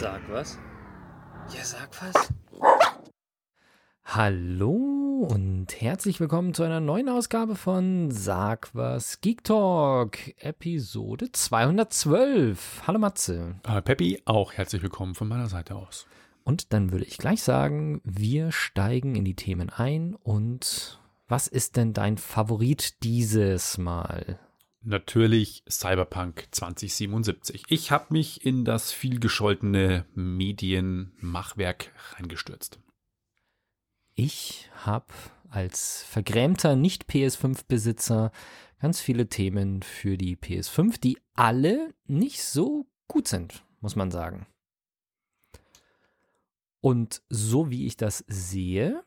Sag was. Ja, sag was. Hallo und herzlich willkommen zu einer neuen Ausgabe von Sag was Geek Talk, Episode 212. Hallo Matze. Äh, Peppi, auch herzlich willkommen von meiner Seite aus. Und dann würde ich gleich sagen, wir steigen in die Themen ein und was ist denn dein Favorit dieses Mal? Natürlich Cyberpunk 2077. Ich habe mich in das viel gescholtene Medienmachwerk reingestürzt. Ich habe als vergrämter Nicht-PS5-Besitzer ganz viele Themen für die PS5, die alle nicht so gut sind, muss man sagen. Und so wie ich das sehe,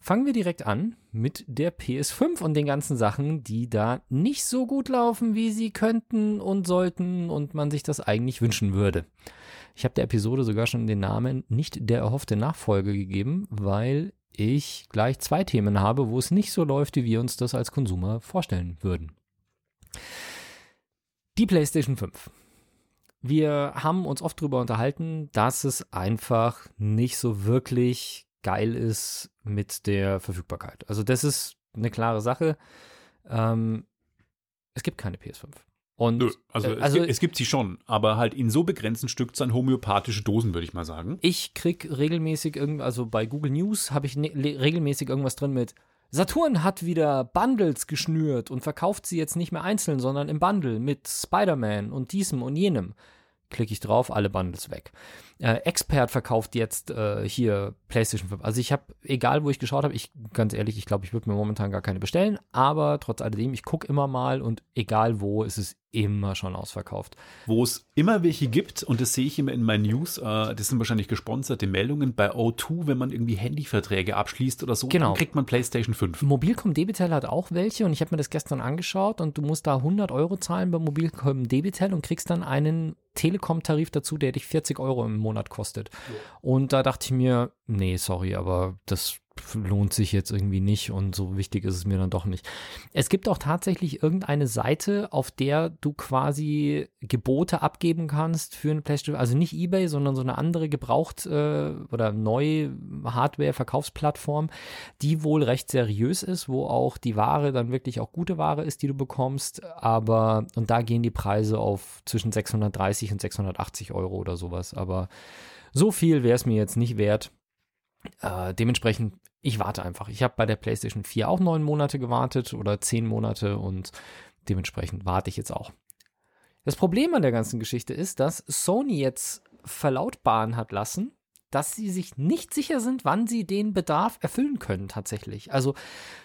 fangen wir direkt an mit der PS5 und den ganzen Sachen, die da nicht so gut laufen, wie sie könnten und sollten und man sich das eigentlich wünschen würde. Ich habe der Episode sogar schon den Namen nicht der erhoffte Nachfolge gegeben, weil ich gleich zwei Themen habe, wo es nicht so läuft, wie wir uns das als Konsumer vorstellen würden. Die PlayStation 5. Wir haben uns oft darüber unterhalten, dass es einfach nicht so wirklich geil ist mit der Verfügbarkeit. Also das ist eine klare Sache. Ähm, es gibt keine PS5. Und, Nö, also, äh, es, also gibt, es gibt sie schon, aber halt in so begrenzten Stückzahlen homöopathische Dosen, würde ich mal sagen. ich krieg regelmäßig irgend, also bei Google News habe ich ne, regelmäßig irgendwas drin mit Saturn hat wieder Bundles geschnürt und verkauft sie jetzt nicht mehr einzeln, sondern im Bundle mit Spider-Man und diesem und jenem. Klicke ich drauf, alle Bundles weg. Äh, Expert verkauft jetzt äh, hier PlayStation 5. Also ich habe, egal wo ich geschaut habe, ich ganz ehrlich, ich glaube, ich würde mir momentan gar keine bestellen, aber trotz alledem, ich gucke immer mal und egal wo, ist es immer schon ausverkauft. Wo es immer welche gibt, und das sehe ich immer in meinen News, äh, das sind wahrscheinlich gesponserte Meldungen bei O2, wenn man irgendwie Handyverträge abschließt oder so, Genau. dann kriegt man PlayStation 5. Mobilcom Debitel hat auch welche und ich habe mir das gestern angeschaut und du musst da 100 Euro zahlen bei Mobilcom Debitel und kriegst dann einen Telekom-Tarif dazu, der dich 40 Euro im Monat kostet. Und da dachte ich mir, nee, sorry, aber das lohnt sich jetzt irgendwie nicht und so wichtig ist es mir dann doch nicht. Es gibt auch tatsächlich irgendeine Seite, auf der du quasi Gebote abgeben kannst für eine PlayStation, also nicht eBay, sondern so eine andere gebraucht äh, oder neu Hardware-Verkaufsplattform, die wohl recht seriös ist, wo auch die Ware dann wirklich auch gute Ware ist, die du bekommst, aber und da gehen die Preise auf zwischen 630 und 680 Euro oder sowas, aber so viel wäre es mir jetzt nicht wert. Äh, dementsprechend, ich warte einfach. Ich habe bei der PlayStation 4 auch neun Monate gewartet oder zehn Monate und dementsprechend warte ich jetzt auch. Das Problem an der ganzen Geschichte ist, dass Sony jetzt verlautbaren hat lassen, dass sie sich nicht sicher sind, wann sie den Bedarf erfüllen können tatsächlich. Also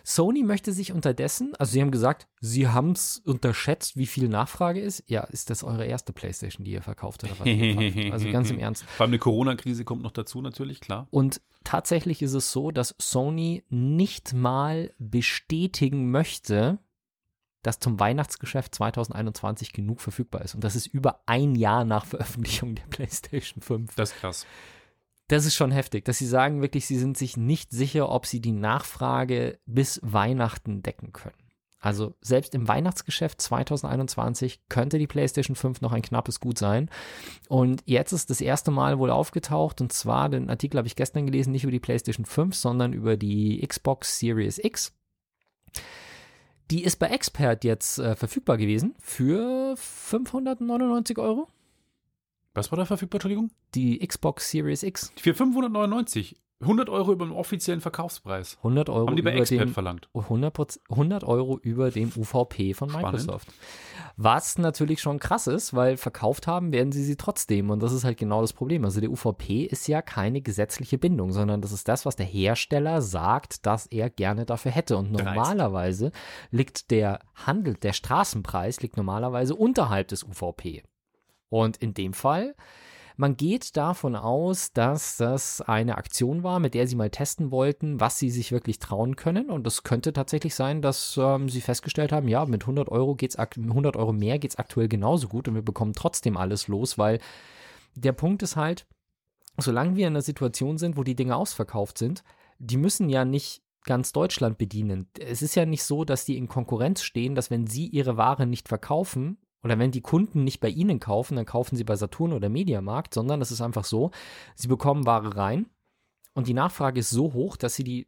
Sony möchte sich unterdessen, also sie haben gesagt, sie haben es unterschätzt, wie viel Nachfrage ist. Ja, ist das eure erste PlayStation, die ihr verkauft oder was? ihr verkauft? also ganz im Ernst. Vor allem eine Corona-Krise kommt noch dazu, natürlich, klar. Und tatsächlich ist es so, dass Sony nicht mal bestätigen möchte, dass zum Weihnachtsgeschäft 2021 genug verfügbar ist. Und das ist über ein Jahr nach Veröffentlichung der PlayStation 5. Das ist krass. Das ist schon heftig, dass sie sagen wirklich, sie sind sich nicht sicher, ob sie die Nachfrage bis Weihnachten decken können. Also selbst im Weihnachtsgeschäft 2021 könnte die PlayStation 5 noch ein knappes Gut sein. Und jetzt ist das erste Mal wohl aufgetaucht und zwar, den Artikel habe ich gestern gelesen, nicht über die PlayStation 5, sondern über die Xbox Series X. Die ist bei Expert jetzt äh, verfügbar gewesen für 599 Euro. Was war da verfügbar, Entschuldigung? Die Xbox Series X. Für 599. 100 Euro über dem offiziellen Verkaufspreis. 100 Euro Haben die bei über Expert dem verlangt. 100, Proz- 100 Euro über dem UVP von Spannend. Microsoft. Was natürlich schon krass ist, weil verkauft haben werden sie sie trotzdem. Und das ist halt genau das Problem. Also der UVP ist ja keine gesetzliche Bindung, sondern das ist das, was der Hersteller sagt, dass er gerne dafür hätte. Und normalerweise liegt der Handel, der Straßenpreis liegt normalerweise unterhalb des UVP. Und in dem Fall man geht davon aus, dass das eine Aktion war, mit der sie mal testen wollten, was sie sich wirklich trauen können. Und es könnte tatsächlich sein, dass ähm, sie festgestellt haben, ja, mit 100 Euro geht's akt- 100 Euro mehr geht's aktuell genauso gut und wir bekommen trotzdem alles los, weil der Punkt ist halt, solange wir in einer Situation sind, wo die Dinge ausverkauft sind, die müssen ja nicht ganz Deutschland bedienen. Es ist ja nicht so, dass die in Konkurrenz stehen, dass wenn sie ihre Ware nicht verkaufen oder wenn die Kunden nicht bei ihnen kaufen, dann kaufen sie bei Saturn oder Mediamarkt, sondern es ist einfach so, sie bekommen Ware rein und die Nachfrage ist so hoch, dass sie die,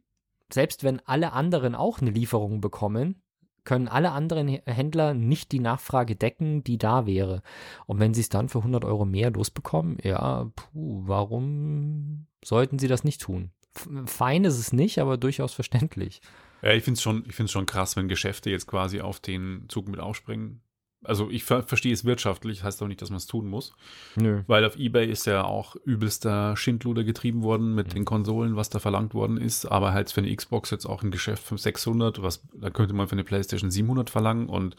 selbst wenn alle anderen auch eine Lieferung bekommen, können alle anderen Händler nicht die Nachfrage decken, die da wäre. Und wenn sie es dann für 100 Euro mehr losbekommen, ja, puh, warum sollten sie das nicht tun? Fein ist es nicht, aber durchaus verständlich. Ja, ich finde es schon, schon krass, wenn Geschäfte jetzt quasi auf den Zug mit aufspringen. Also ich ver verstehe es wirtschaftlich, heißt auch nicht, dass man es tun muss. Nö. Weil auf Ebay ist ja auch übelster Schindluder getrieben worden mit mhm. den Konsolen, was da verlangt worden ist. Aber halt für eine Xbox jetzt auch ein Geschäft von 600, was da könnte man für eine PlayStation 700 verlangen und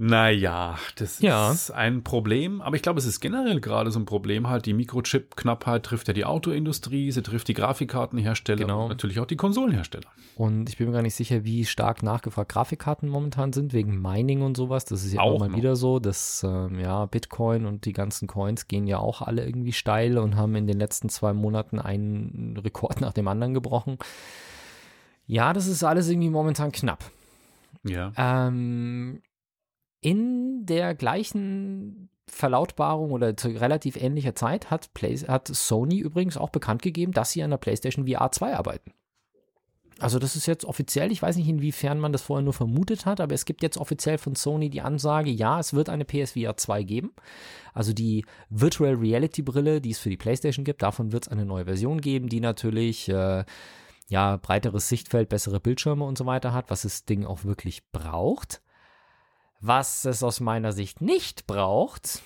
naja, das ja. ist ein Problem, aber ich glaube, es ist generell gerade so ein Problem halt. Die Mikrochip-Knappheit trifft ja die Autoindustrie, sie trifft die Grafikkartenhersteller genau. und natürlich auch die Konsolenhersteller. Und ich bin mir gar nicht sicher, wie stark nachgefragt Grafikkarten momentan sind, wegen Mining und sowas. Das ist ja auch mal noch. wieder so, dass ähm, ja, Bitcoin und die ganzen Coins gehen ja auch alle irgendwie steil und haben in den letzten zwei Monaten einen Rekord nach dem anderen gebrochen. Ja, das ist alles irgendwie momentan knapp. Ja. Ähm, in der gleichen Verlautbarung oder zu relativ ähnlicher Zeit hat, Play, hat Sony übrigens auch bekannt gegeben, dass sie an der PlayStation VR 2 arbeiten. Also das ist jetzt offiziell, ich weiß nicht, inwiefern man das vorher nur vermutet hat, aber es gibt jetzt offiziell von Sony die Ansage, ja, es wird eine PSVR 2 geben. Also die Virtual Reality Brille, die es für die PlayStation gibt, davon wird es eine neue Version geben, die natürlich äh, ja breiteres Sichtfeld, bessere Bildschirme und so weiter hat, was das Ding auch wirklich braucht. Was es aus meiner Sicht nicht braucht,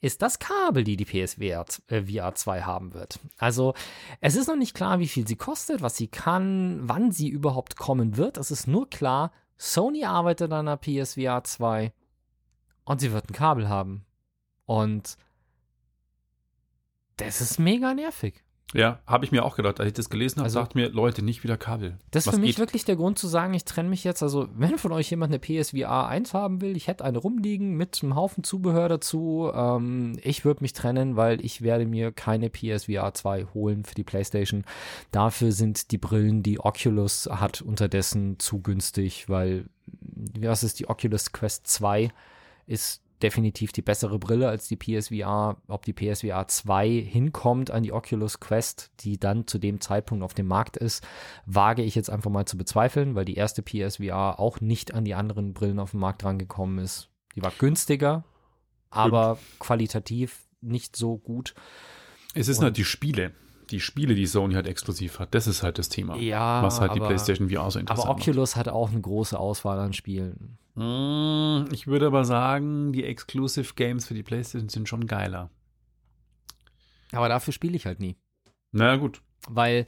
ist das Kabel, die die PSVR äh, VR 2 haben wird. Also es ist noch nicht klar, wie viel sie kostet, was sie kann, wann sie überhaupt kommen wird. Es ist nur klar, Sony arbeitet an der PSVR 2 und sie wird ein Kabel haben. Und das ist mega nervig. Ja, habe ich mir auch gedacht, als ich das gelesen habe, also, sagt mir, Leute, nicht wieder Kabel. Das ist für mich geht? wirklich der Grund zu sagen, ich trenne mich jetzt. Also, wenn von euch jemand eine PSVR 1 haben will, ich hätte eine rumliegen mit einem Haufen Zubehör dazu. Ähm, ich würde mich trennen, weil ich werde mir keine PSVR 2 holen für die PlayStation. Dafür sind die Brillen, die Oculus hat, unterdessen zu günstig, weil, was ist die Oculus Quest 2? Ist definitiv die bessere Brille als die PSVR. Ob die PSVR 2 hinkommt an die Oculus Quest, die dann zu dem Zeitpunkt auf dem Markt ist, wage ich jetzt einfach mal zu bezweifeln, weil die erste PSVR auch nicht an die anderen Brillen auf dem Markt rangekommen ist. Die war günstiger, aber qualitativ nicht so gut. Es ist halt die Spiele die Spiele, die Sony halt exklusiv hat, das ist halt das Thema. Ja. Was halt aber, die PlayStation VR so interessant Aber Oculus macht. hat auch eine große Auswahl an Spielen. Hm, ich würde aber sagen, die Exclusive Games für die PlayStation sind schon geiler. Aber dafür spiele ich halt nie. Na gut. Weil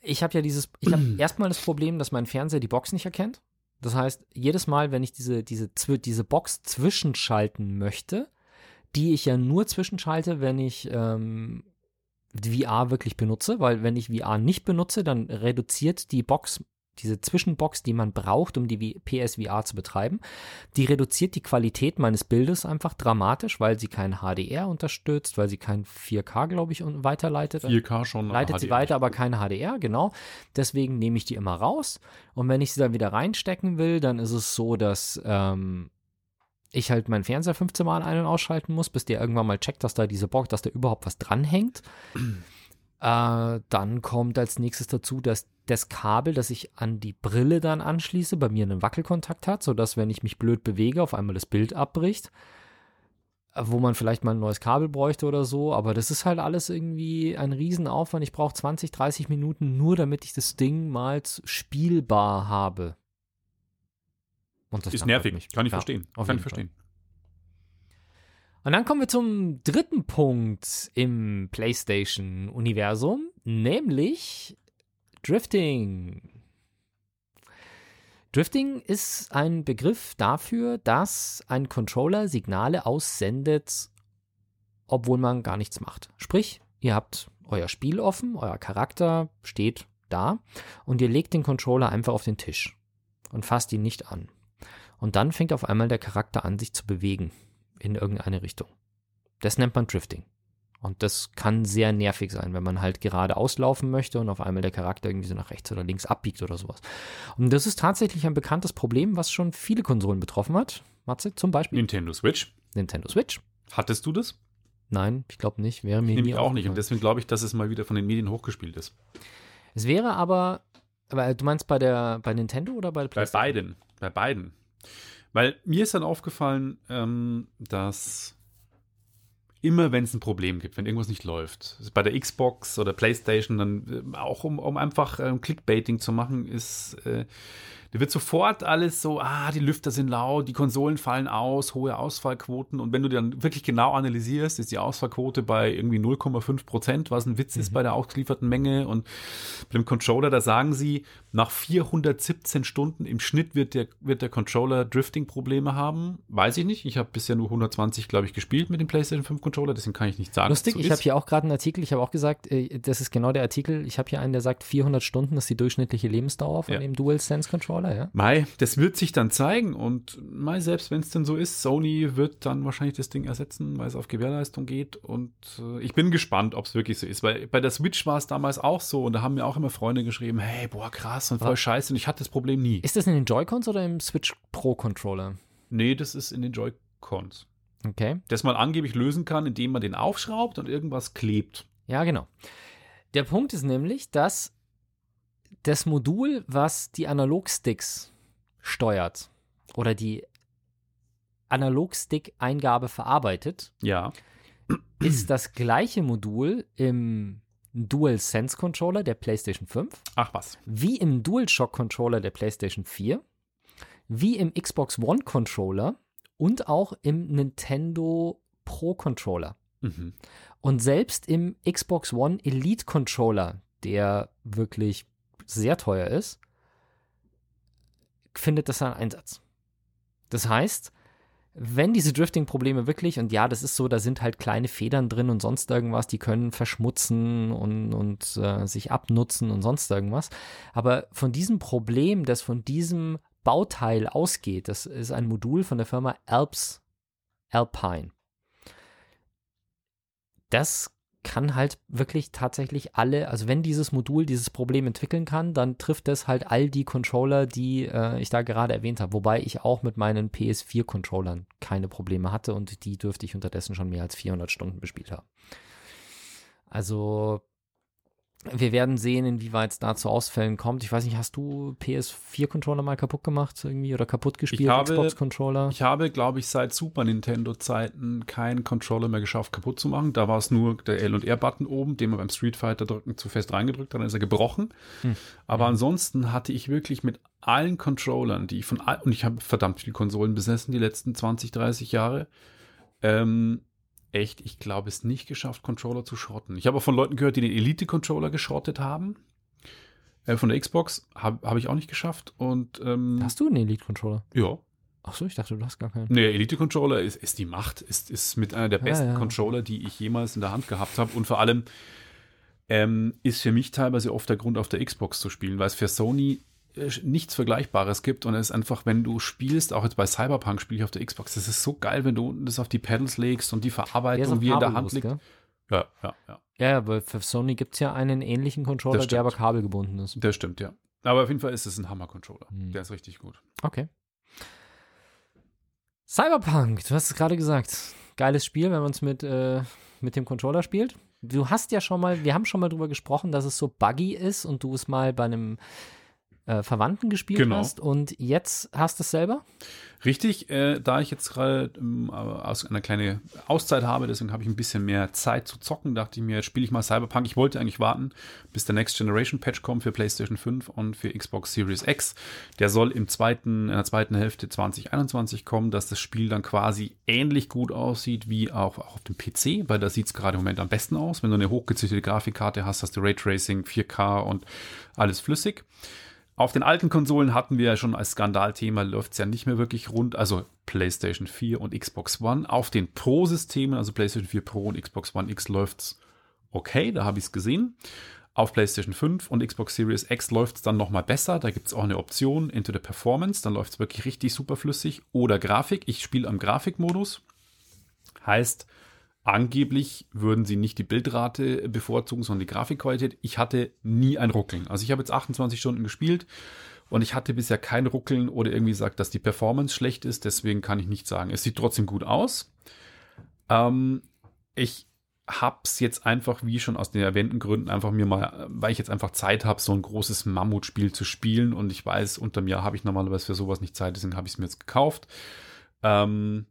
ich habe ja dieses, ich habe erstmal das Problem, dass mein Fernseher die Box nicht erkennt. Das heißt, jedes Mal, wenn ich diese, diese, diese Box zwischenschalten möchte, die ich ja nur zwischenschalte, wenn ich ähm, VR wirklich benutze, weil wenn ich VR nicht benutze, dann reduziert die Box diese Zwischenbox, die man braucht, um die PSVR zu betreiben, die reduziert die Qualität meines Bildes einfach dramatisch, weil sie kein HDR unterstützt, weil sie kein 4K, glaube ich, weiterleitet. 4K schon. Leitet sie weiter, aber kein HDR, genau. Deswegen nehme ich die immer raus. Und wenn ich sie dann wieder reinstecken will, dann ist es so, dass ähm, ich halt meinen Fernseher 15 Mal ein- und ausschalten muss, bis der irgendwann mal checkt, dass da diese Box, dass da überhaupt was dranhängt. äh, dann kommt als nächstes dazu, dass das Kabel, das ich an die Brille dann anschließe, bei mir einen Wackelkontakt hat, sodass, wenn ich mich blöd bewege, auf einmal das Bild abbricht. Äh, wo man vielleicht mal ein neues Kabel bräuchte oder so, aber das ist halt alles irgendwie ein Riesenaufwand. Ich brauche 20, 30 Minuten nur, damit ich das Ding mal spielbar habe. Und das ist nervig, mich. kann ich ja, verstehen. Kann ich verstehen. Und dann kommen wir zum dritten Punkt im PlayStation-Universum, nämlich Drifting. Drifting ist ein Begriff dafür, dass ein Controller Signale aussendet, obwohl man gar nichts macht. Sprich, ihr habt euer Spiel offen, euer Charakter steht da und ihr legt den Controller einfach auf den Tisch und fasst ihn nicht an. Und dann fängt auf einmal der Charakter an, sich zu bewegen in irgendeine Richtung. Das nennt man Drifting. Und das kann sehr nervig sein, wenn man halt gerade auslaufen möchte und auf einmal der Charakter irgendwie so nach rechts oder links abbiegt oder sowas. Und das ist tatsächlich ein bekanntes Problem, was schon viele Konsolen betroffen hat. Matze, zum Beispiel Nintendo Switch. Nintendo Switch. Hattest du das? Nein, ich glaube nicht. Wäre mir Nämlich nie auch nicht. Und deswegen glaube ich, dass es mal wieder von den Medien hochgespielt ist. Es wäre aber, aber du meinst bei der bei Nintendo oder bei der Bei beiden. Bei beiden. Weil mir ist dann aufgefallen, ähm, dass immer, wenn es ein Problem gibt, wenn irgendwas nicht läuft, bei der Xbox oder PlayStation, dann äh, auch um, um einfach ähm, Clickbaiting zu machen, ist, äh, da wird sofort alles so, ah, die Lüfter sind laut, die Konsolen fallen aus, hohe Ausfallquoten. Und wenn du dann wirklich genau analysierst, ist die Ausfallquote bei irgendwie 0,5 Prozent, was ein Witz ist bei der ausgelieferten Menge. Und beim Controller, da sagen sie, nach 417 Stunden im Schnitt wird der, wird der Controller Drifting-Probleme haben. Weiß ich nicht. Ich habe bisher nur 120, glaube ich, gespielt mit dem PlayStation 5 Controller, deswegen kann ich nicht sagen. Lustig, ich habe hier auch gerade einen Artikel, ich habe auch gesagt, äh, das ist genau der Artikel, ich habe hier einen, der sagt, 400 Stunden ist die durchschnittliche Lebensdauer von Ja. dem DualSense-Controller, ja? Mai, das wird sich dann zeigen und Mai, selbst wenn es denn so ist, Sony wird dann wahrscheinlich das Ding ersetzen, weil es auf Gewährleistung geht und äh, ich bin gespannt, ob es wirklich so ist, weil bei der Switch war es damals auch so und da haben mir auch immer Freunde geschrieben, hey, boah, krass und voll scheiße und ich hatte das Problem nie. Ist das in den Joy-Cons oder im Switch Pro-Controller? Nee, das ist in den Joy-Cons. Okay. Das man angeblich lösen kann, indem man den aufschraubt und irgendwas klebt. Ja, genau. Der Punkt ist nämlich, dass das Modul, was die Analogsticks steuert oder die Analogstick-Eingabe verarbeitet, Ja. ist das gleiche Modul im DualSense Controller der PlayStation 5, Ach was. wie im DualShock Controller der PlayStation 4, wie im Xbox One Controller und auch im Nintendo Pro Controller. Mhm. Und selbst im Xbox One Elite Controller, der wirklich sehr teuer ist, findet das einen Einsatz. Das heißt, wenn diese Drifting-Probleme wirklich, und ja, das ist so, da sind halt kleine Federn drin und sonst irgendwas, die können verschmutzen und, und äh, sich abnutzen und sonst irgendwas. Aber von diesem Problem, das von diesem Bauteil ausgeht, das ist ein Modul von der Firma Alps Alpine. Das kann halt wirklich tatsächlich alle, also wenn dieses Modul dieses Problem entwickeln kann, dann trifft es halt all die Controller, die äh, ich da gerade erwähnt habe. Wobei ich auch mit meinen PS4-Controllern keine Probleme hatte und die dürfte ich unterdessen schon mehr als 400 Stunden bespielt haben. Also wir werden sehen, inwieweit es da zu Ausfällen kommt. Ich weiß nicht, hast du PS4-Controller mal kaputt gemacht irgendwie oder kaputt gespielt? Xbox-Controller? Ich habe, glaube ich, seit Super Nintendo-Zeiten keinen Controller mehr geschafft, kaputt zu machen. Da war es nur der L- und R-Button oben, den man beim Street Fighter drücken zu fest reingedrückt hat, dann ist er gebrochen. Hm. Aber ansonsten hatte ich wirklich mit allen Controllern, die ich von all, und ich habe verdammt viele Konsolen besessen die letzten 20, 30 Jahre, ähm, echt, ich glaube, es nicht geschafft, Controller zu schrotten. Ich habe auch von Leuten gehört, die den Elite-Controller geschrottet haben. Äh, von der Xbox habe hab ich auch nicht geschafft. Und ähm, Hast du einen Elite-Controller? ja. Ach so, ich dachte, du hast gar keinen. Nee, Elite-Controller ist, ist die Macht, ist, ist mit einer der Ja, besten ja. Controller, die ich jemals in der Hand gehabt habe. Und vor allem ähm, ist für mich teilweise oft der Grund, auf der Xbox zu spielen, weil es für Sony nichts Vergleichbares gibt. Und es ist einfach, wenn du spielst, auch jetzt bei Cyberpunk spiele ich auf der Xbox, das ist so geil, wenn du unten das auf die Pedals legst und die Der Verarbeitung wie in der Hand liegt. gell? Ja, ja, ja. Ja, aber für Sony gibt es ja einen ähnlichen Controller, der aber kabelgebunden ist. Das stimmt, ja. Aber auf jeden Fall ist es ein Hammer-Controller. Hm. Der ist richtig gut. Okay. Cyberpunk, du hast es gerade gesagt. Geiles Spiel, wenn man es mit, äh, mit dem Controller spielt. Du hast ja schon mal, wir haben schon mal drüber gesprochen, dass es so buggy ist und du es mal bei einem äh, Verwandten gespielt Genau. hast und jetzt hast du es selber? Richtig, äh, da ich jetzt gerade ähm, aus einer kleinen Auszeit habe, deswegen habe ich ein bisschen mehr Zeit zu zocken, dachte ich mir, jetzt spiele ich mal Cyberpunk. Ich wollte eigentlich warten, bis der Next Generation Patch kommt für PlayStation 5 und für Xbox Series X. Der soll im zweiten, in der zweiten Hälfte 2021 kommen, dass das Spiel dann quasi ähnlich gut aussieht wie auch, auch auf dem PC, weil da sieht es gerade im Moment am besten aus. Wenn du eine hochgezüchtete Grafikkarte hast, hast du Raytracing, 4K und alles flüssig. Auf den alten Konsolen hatten wir ja schon als Skandalthema, läuft es ja nicht mehr wirklich rund, also PlayStation 4 und Xbox One. Auf den Pro-Systemen, also PlayStation 4 Pro und Xbox One X läuft es okay, da habe ich es gesehen. Auf PlayStation 5 und Xbox Series X läuft es dann nochmal besser. Da gibt es auch eine Option, the Performance, dann läuft es wirklich richtig super flüssig. Oder Grafik, ich spiele am Grafikmodus. Heißt, angeblich würden sie nicht die Bildrate bevorzugen, sondern die Grafikqualität. Ich hatte nie ein Ruckeln. Also ich habe jetzt 28 Stunden gespielt und ich hatte bisher kein Ruckeln oder irgendwie gesagt, dass die Performance schlecht ist. Deswegen kann ich nicht sagen. Es sieht trotzdem gut aus. Ähm, ich habe es jetzt einfach, wie schon aus den erwähnten Gründen, einfach mir mal, weil ich jetzt einfach Zeit habe, so ein großes Mammutspiel zu spielen und ich weiß, unter mir habe ich normalerweise für sowas nicht Zeit, deswegen habe ich es mir jetzt gekauft. Ähm,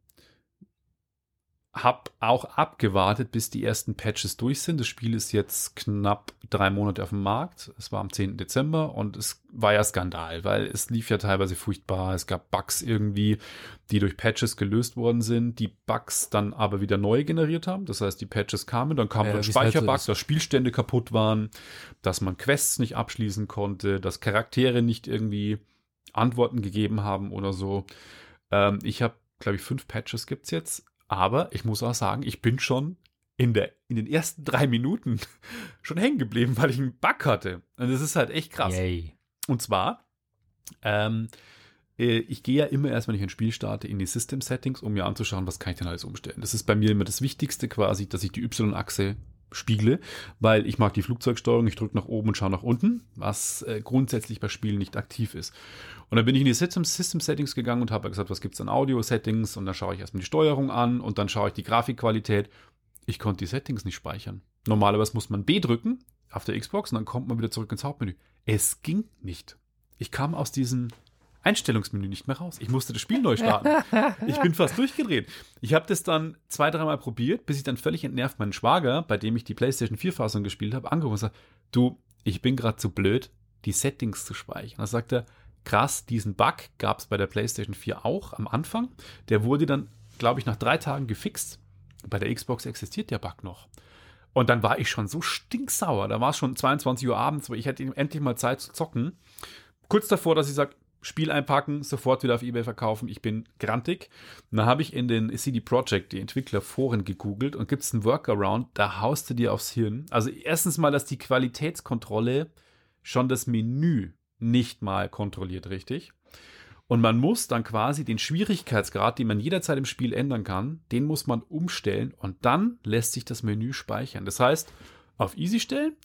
habe auch abgewartet, bis die ersten Patches durch sind. Das Spiel ist jetzt knapp drei Monate auf dem Markt. Es war am 10. Dezember und es war ja Skandal, weil es lief ja teilweise furchtbar. Es gab Bugs irgendwie, die durch Patches gelöst worden sind, die Bugs dann aber wieder neu generiert haben. Das heißt, die Patches kamen, dann kam ja, ein Speicherbug, halt so dass Spielstände kaputt waren, dass man Quests nicht abschließen konnte, dass Charaktere nicht irgendwie Antworten gegeben haben oder so. Ähm, ich habe, glaube ich, fünf Patches gibt es jetzt aber ich muss auch sagen, ich bin schon in, der, in den ersten drei Minuten schon hängen geblieben, weil ich einen Bug hatte. Und das ist halt echt krass. Yay. Und zwar, ähm, äh, ich gehe ja immer erst, wenn ich ein Spiel starte, in die System Settings, um mir anzuschauen, was kann ich denn alles umstellen. Das ist bei mir immer das Wichtigste quasi, dass ich die Y-Achse spiegle, weil ich mag die Flugzeugsteuerung, ich drücke nach oben und schaue nach unten, was äh, grundsätzlich bei Spielen nicht aktiv ist. Und dann bin ich in die System, System Settings gegangen und habe gesagt, was gibt es an Audio-Settings und dann schaue ich erstmal die Steuerung an und dann schaue ich die Grafikqualität. Ich konnte die Settings nicht speichern. Normalerweise muss man B drücken auf der Xbox und dann kommt man wieder zurück ins Hauptmenü. Es ging nicht. Ich kam aus diesem Einstellungsmenü nicht mehr raus. Ich musste das Spiel neu starten. Ich bin fast durchgedreht. Ich habe das dann zwei, dreimal probiert, bis ich dann völlig entnervt meinen Schwager, bei dem ich die PlayStation 4-Fassung gespielt habe, angerufen und gesagt, du, ich bin gerade zu blöd, die Settings zu speichern. Da sagt er, krass, diesen Bug gab es bei der PlayStation 4 auch am Anfang. Der wurde dann, glaube ich, nach drei Tagen gefixt. Bei der Xbox existiert der Bug noch. Und dann war ich schon so stinksauer. Da war es schon 22 Uhr abends, weil ich hätte endlich mal Zeit zu zocken. Kurz davor, dass ich sage, Spiel einpacken, sofort wieder auf Ebay verkaufen. Ich bin grantig. Und da habe ich in den CD Projekt, die Entwicklerforen, gegoogelt und gibt es einen Workaround, da haust du dir aufs Hirn. Also erstens mal, dass die Qualitätskontrolle schon das Menü nicht mal kontrolliert richtig. Und man muss dann quasi den Schwierigkeitsgrad, den man jederzeit im Spiel ändern kann, den muss man umstellen und dann lässt sich das Menü speichern. Das heißt, auf Easy stellen,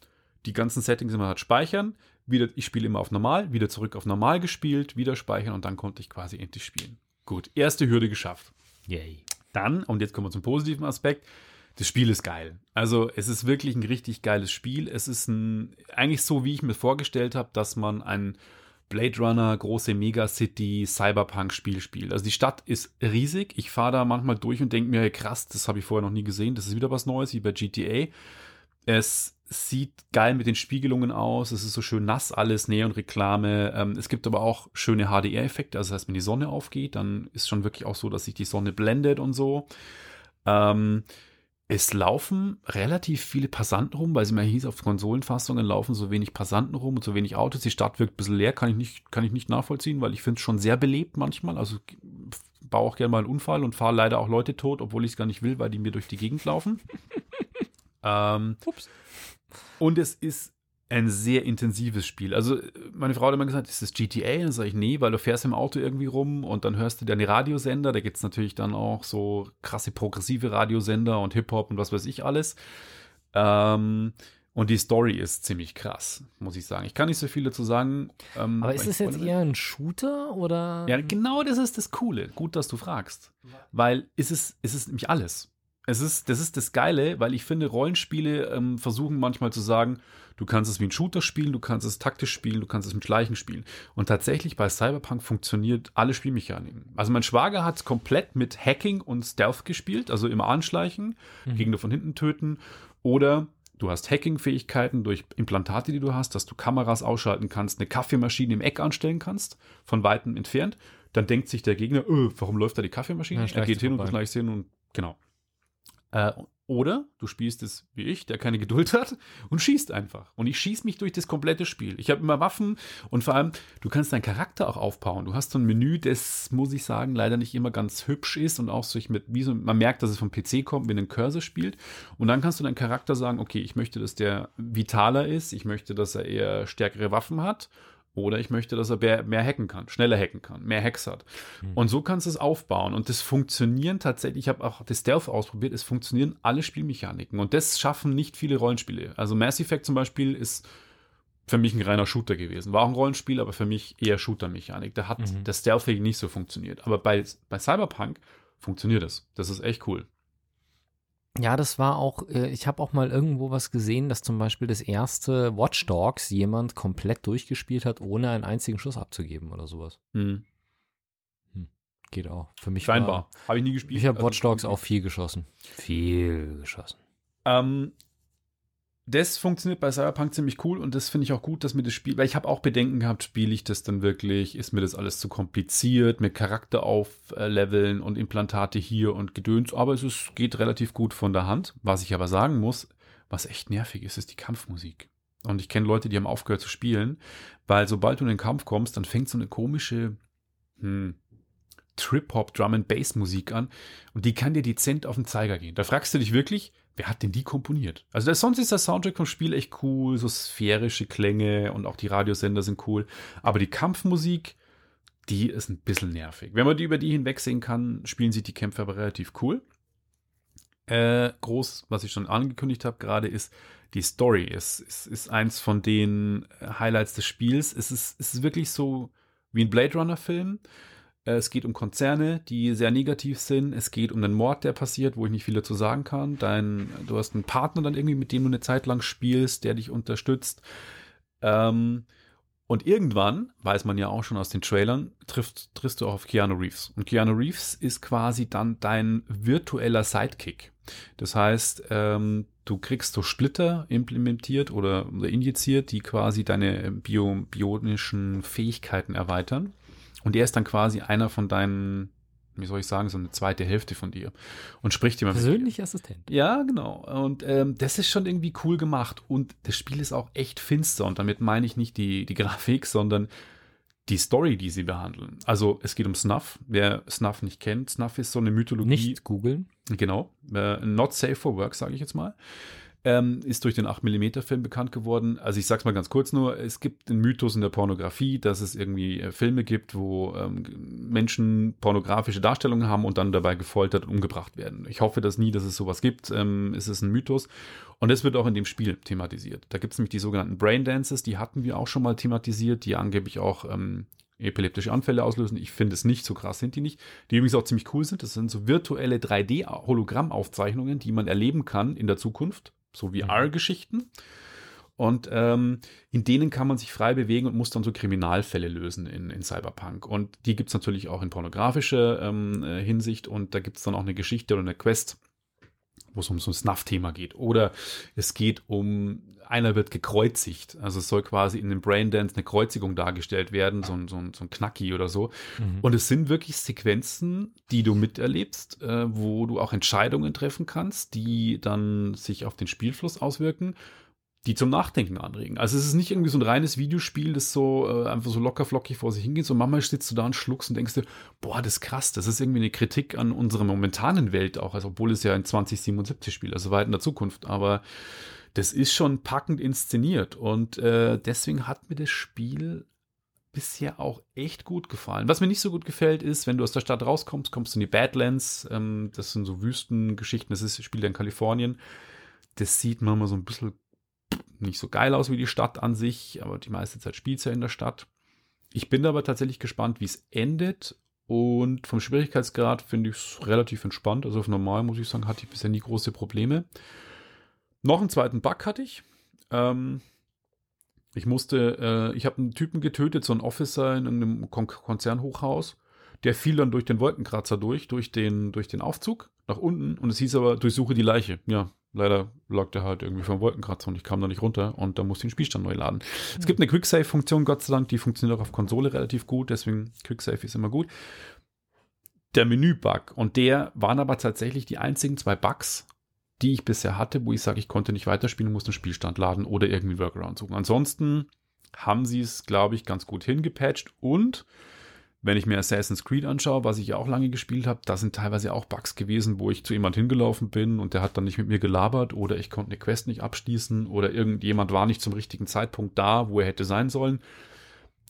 die ganzen Settings immer halt speichern, wieder, ich spiele immer auf normal, wieder zurück auf normal gespielt, wieder speichern und dann konnte ich quasi endlich spielen. Gut, erste Hürde geschafft. Yay. Dann, und jetzt kommen wir zum positiven Aspekt, das Spiel ist geil. Also es ist wirklich ein richtig geiles Spiel. Es ist ein, eigentlich so, wie ich mir vorgestellt habe, dass man ein Blade Runner, große Megacity, Cyberpunk-Spiel spielt. Also die Stadt ist riesig. Ich fahre da manchmal durch und denke mir, krass, das habe ich vorher noch nie gesehen. Das ist wieder was Neues, wie bei GTA. Es sieht geil mit den Spiegelungen aus. Es ist so schön nass alles, Neon-Reklame. Ähm, es gibt aber auch schöne HDR-Effekte. Also das heißt, wenn die Sonne aufgeht, dann ist schon wirklich auch so, dass sich die Sonne blendet und so. Ähm, es laufen relativ viele Passanten rum, weil es immer hieß, auf Konsolenfassungen laufen so wenig Passanten rum und so wenig Autos. Die Stadt wirkt ein bisschen leer, kann ich nicht, kann ich nicht nachvollziehen, weil ich finde es schon sehr belebt manchmal. Also baue auch gerne mal einen Unfall und fahre leider auch Leute tot, obwohl ich es gar nicht will, weil die mir durch die Gegend laufen. ähm, Ups. Und es ist ein sehr intensives Spiel. Also meine Frau hat immer gesagt, ist das GTA? Dann sage ich, nee, weil du fährst im Auto irgendwie rum und dann hörst du deine Radiosender. Da gibt es natürlich dann auch so krasse progressive Radiosender und Hip-Hop und was weiß ich alles. Ähm, und die Story ist ziemlich krass, muss ich sagen. Ich kann nicht so viel dazu sagen. Ähm, Aber ist es jetzt eher ein Shooter oder? Ja, genau das ist das Coole. Gut, dass du fragst. Weil es ist, es ist nämlich alles. Es ist, das ist das Geile, weil ich finde, Rollenspiele ähm, versuchen manchmal zu sagen, du kannst es wie ein Shooter spielen, du kannst es taktisch spielen, du kannst es mit Schleichen spielen. Und tatsächlich bei Cyberpunk funktioniert alle Spielmechaniken. Also mein Schwager hat es komplett mit Hacking und Stealth gespielt, also immer anschleichen, mhm. Gegner von hinten töten. Oder du hast Hacking-Fähigkeiten durch Implantate, die du hast, dass du Kameras ausschalten kannst, eine Kaffeemaschine im Eck anstellen kannst, von weitem entfernt. Dann denkt sich der Gegner, öh, warum läuft da die Kaffeemaschine? Ja, er geht hin und du schleichst hin und genau. Äh, oder du spielst es wie ich, der keine Geduld hat und schießt einfach. Und ich schieße mich durch das komplette Spiel. Ich habe immer Waffen und vor allem, du kannst deinen Charakter auch aufbauen. Du hast so ein Menü, das, muss ich sagen, leider nicht immer ganz hübsch ist und auch so mit, wie so, man merkt, dass es vom PC kommt, wenn ein Cursor spielt. Und dann kannst du deinen Charakter sagen, okay, ich möchte, dass der vitaler ist, ich möchte, dass er eher stärkere Waffen hat Oder ich möchte, dass er mehr, mehr hacken kann, schneller hacken kann, mehr Hacks hat. Mhm. Und so kannst du es aufbauen. Und das funktionieren tatsächlich, ich habe auch das Stealth ausprobiert, es funktionieren alle Spielmechaniken. Und das schaffen nicht viele Rollenspiele. Also Mass Effect zum Beispiel ist für mich ein reiner Shooter gewesen. War auch ein Rollenspiel, aber für mich eher Shooter-Mechanik. Da hat mhm. das Stealthing nicht so funktioniert. Aber bei, bei Cyberpunk funktioniert es. Das ist echt cool. Ja, das war auch, äh, ich habe auch mal irgendwo was gesehen, dass zum Beispiel das erste Watch Dogs jemand komplett durchgespielt hat, ohne einen einzigen Schuss abzugeben oder sowas. Hm. Hm. Geht auch. Für mich Scheinbar. Habe ich nie gespielt. Ich habe also Watch Dogs auch viel geschossen. Viel geschossen. Ähm, das funktioniert bei Cyberpunk ziemlich cool und das finde ich auch gut, dass mir das Spiel, weil ich habe auch Bedenken gehabt, spiele ich das dann wirklich, ist mir das alles zu kompliziert, mit Charakter aufleveln und Implantate hier und Gedöns, aber es ist, geht relativ gut von der Hand. Was ich aber sagen muss, was echt nervig ist, ist die Kampfmusik. Und ich kenne Leute, die haben aufgehört zu spielen, weil sobald du in den Kampf kommst, dann fängt so eine komische hm, Trip-Hop, Drum and Bass Musik an und die kann dir dezent auf den Zeiger gehen. Da fragst du dich wirklich, wer hat denn die komponiert? Also sonst ist der Soundtrack vom Spiel echt cool, so sphärische Klänge und auch die Radiosender sind cool. Aber die Kampfmusik, die ist ein bisschen nervig. Wenn man die über die hinwegsehen kann, spielen sich die Kämpfe aber relativ cool. Äh, groß, was ich schon angekündigt habe gerade, ist die Story. Es, es, ist eins von den Highlights des Spiels. Es ist, es ist wirklich so wie ein Blade Runner-Film. Äh, es geht um Konzerne, die sehr negativ sind. Es geht um einen Mord, der passiert, wo ich nicht viel dazu sagen kann. Dein, du hast einen Partner dann irgendwie, mit dem du eine Zeit lang spielst, der dich unterstützt. Ähm, und irgendwann, weiß man ja auch schon aus den Trailern, triffst, triffst du auch auf Keanu Reeves. Und Keanu Reeves ist quasi dann dein virtueller Sidekick. Das heißt, ähm, du kriegst so Splitter implementiert oder, oder injiziert, die quasi deine bio, bionischen Fähigkeiten erweitern. Und er ist dann quasi einer von deinen, wie soll ich sagen, so eine zweite Hälfte von dir und spricht immer Persönlicher Assistent. Ja, genau. Und ähm, das ist schon irgendwie cool gemacht. Und das Spiel ist auch echt finster. Und damit meine ich nicht die, die Grafik, sondern die Story, die sie behandeln. Also es geht um Snuff. Wer Snuff nicht kennt, Snuff ist so eine Mythologie. Nicht googeln. Genau. Äh, not safe for work, sage ich jetzt mal ähm, ist durch den 8mm-Film bekannt geworden. Also ich sag's mal ganz kurz nur, es gibt den Mythos in der Pornografie, dass es irgendwie äh, Filme gibt, wo ähm, Menschen pornografische Darstellungen haben und dann dabei gefoltert und umgebracht werden. Ich hoffe das nie, dass es sowas gibt. Ähm, es ist ein Mythos. Und das wird auch in dem Spiel thematisiert. Da gibt es nämlich die sogenannten Brain Dances, die hatten wir auch schon mal thematisiert, die angeblich auch ähm, epileptische Anfälle auslösen. Ich finde es nicht so krass, sind die nicht. Die übrigens auch ziemlich cool sind. Das sind so virtuelle 3D-Hologrammaufzeichnungen, die man erleben kann in der Zukunft so VR-Geschichten. Mhm. Und ähm, in denen kann man sich frei bewegen und muss dann so Kriminalfälle lösen in, in Cyberpunk. Und die gibt es natürlich auch in pornografischer ähm, äh, Hinsicht. Und da gibt es dann auch eine Geschichte oder eine Quest, wo es um so ein Snuff-Thema geht. Oder es geht um, einer wird gekreuzigt. Also es soll quasi in dem Braindance eine Kreuzigung dargestellt werden, so ein, so ein, so ein Knacki oder so. Mhm. Und es sind wirklich Sequenzen, die du miterlebst, äh, wo du auch Entscheidungen treffen kannst, die dann sich auf den Spielfluss auswirken die zum Nachdenken anregen. Also es ist nicht irgendwie so ein reines Videospiel, das so äh, einfach so locker flockig vor sich hingeht. So manchmal sitzt du da und schluckst und denkst dir, boah, das ist krass. Das ist irgendwie eine Kritik an unserer momentanen Welt auch, also obwohl es ja ein 2077 spielt, also weit in der Zukunft. Aber das ist schon packend inszeniert und äh, deswegen hat mir das Spiel bisher auch echt gut gefallen. Was mir nicht so gut gefällt, ist, wenn du aus der Stadt rauskommst, kommst du in die Badlands. Ähm, das sind so Wüstengeschichten. Das ist spielt in Kalifornien. Das sieht manchmal so ein bisschen nicht so geil aus wie die Stadt an sich, aber die meiste Zeit spielt es ja in der Stadt. Ich bin aber tatsächlich gespannt, wie es endet. Und vom Schwierigkeitsgrad finde ich es relativ entspannt. Also auf normal muss ich sagen, hatte ich bisher nie große Probleme. Noch einen zweiten Bug hatte ich. Ähm, ich musste, äh, ich habe einen Typen getötet, so einen Officer in einem Kon Konzernhochhaus. Der fiel dann durch den Wolkenkratzer durch, durch den, durch den Aufzug nach unten und es hieß aber, durchsuche die Leiche. Ja, leider lag der halt irgendwie vom Wolkenkratzer und ich kam da nicht runter und da musste ich den Spielstand neu laden. Mhm. Es gibt eine Quicksave-Funktion, Gott sei Dank, die funktioniert auch auf Konsole relativ gut, deswegen Quicksave ist immer gut. Der Menü-Bug und der waren aber tatsächlich die einzigen zwei Bugs, die ich bisher hatte, wo ich sage, ich konnte nicht weiterspielen, musste einen Spielstand laden oder irgendwie Workaround suchen. Ansonsten haben sie es, glaube ich, ganz gut hingepatcht und wenn ich mir Assassin's Creed anschaue, was ich ja auch lange gespielt habe, da sind teilweise auch Bugs gewesen, wo ich zu jemand hingelaufen bin und der hat dann nicht mit mir gelabert oder ich konnte eine Quest nicht abschließen oder irgendjemand war nicht zum richtigen Zeitpunkt da, wo er hätte sein sollen.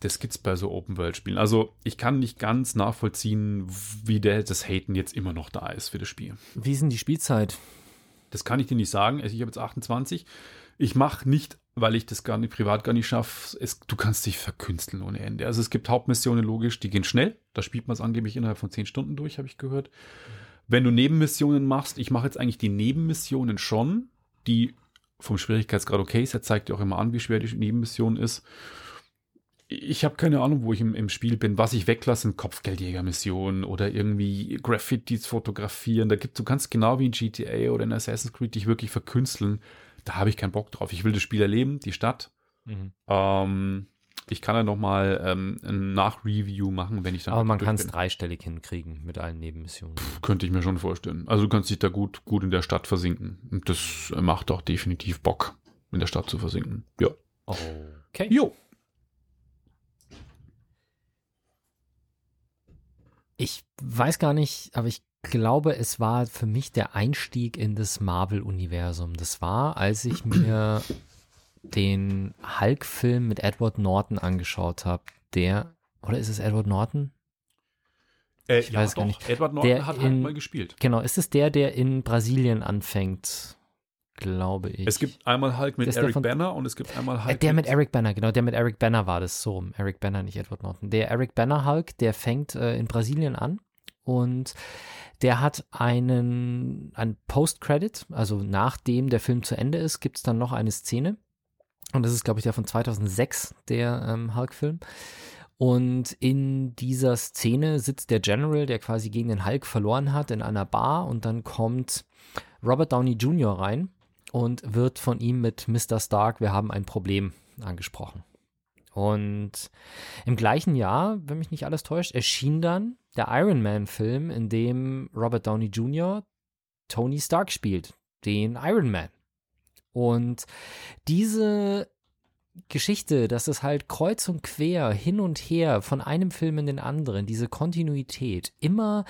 das gibt's bei so Open-World-Spielen. Also ich kann nicht ganz nachvollziehen, wie der, das Haten jetzt immer noch da ist für das Spiel. Wie ist denn die Spielzeit? Das kann ich dir nicht sagen. Also ich habe jetzt 28. Ich mache nicht, weil ich das gar nicht privat gar nicht schaffe. Du kannst dich verkünsteln ohne Ende. Also es gibt Hauptmissionen logisch, die gehen schnell. Da spielt man es angeblich innerhalb von 10 Stunden durch, habe ich gehört. Wenn du Nebenmissionen machst, ich mache jetzt eigentlich die Nebenmissionen schon, die vom Schwierigkeitsgrad okay ist. Er zeigt dir auch immer an, wie schwer die Nebenmission ist ich habe keine Ahnung, wo ich im, im, Spiel bin. Was ich weglasse, sind Kopfgeldjägermissionen oder irgendwie Graffitis fotografieren. Da gibt, du kannst genau wie in GTA oder in Assassin's Creed dich wirklich verkünsteln. Da habe ich keinen Bock drauf. Ich will das Spiel erleben, die Stadt. Mhm. Ähm, ich kann ja noch mal ähm, ein Nachreview machen, wenn ich dann. Aber man kann es dreistellig hinkriegen mit allen Nebenmissionen. Puh, könnte ich mir schon vorstellen. Also du kannst dich da gut, gut in der Stadt versinken. Und das macht auch definitiv Bock, in der Stadt zu versinken. Ja. Okay. Jo. Ich weiß gar nicht, aber ich glaube, es war für mich der Einstieg in das Marvel-Universum. Das war, als ich mir den Hulk-Film mit Edward Norton angeschaut habe. Der, oder ist es Edward Norton? Äh, ich ja, weiß doch. gar nicht. Edward Norton der hat in, halt mal gespielt. Genau, ist es der, der in Brasilien anfängt? glaube ich. Es gibt einmal Hulk mit Eric Banner und es gibt einmal Hulk. Äh, der mit Eric Banner, genau, der mit Eric Banner war das so. Eric Banner, nicht Edward Norton. Der Eric Banner Hulk, der fängt äh, in Brasilien an und der hat einen, ein Post-Credit, also nachdem der Film zu Ende ist, gibt es dann noch eine Szene. Und das ist, glaube ich, der von 2006, der ähm, Hulk-Film. Und in dieser Szene sitzt der General, der quasi gegen den Hulk verloren hat, in einer Bar und dann kommt Robert Downey Jr. rein und wird von ihm mit Mr. Stark, wir haben ein Problem angesprochen. Und im gleichen Jahr, wenn mich nicht alles täuscht, erschien dann der Iron Man-Film, in dem Robert Downey Jr. Tony Stark spielt, den Iron Man. Und diese Geschichte, dass es halt kreuz und quer, hin und her, von einem Film in den anderen, diese Kontinuität, immer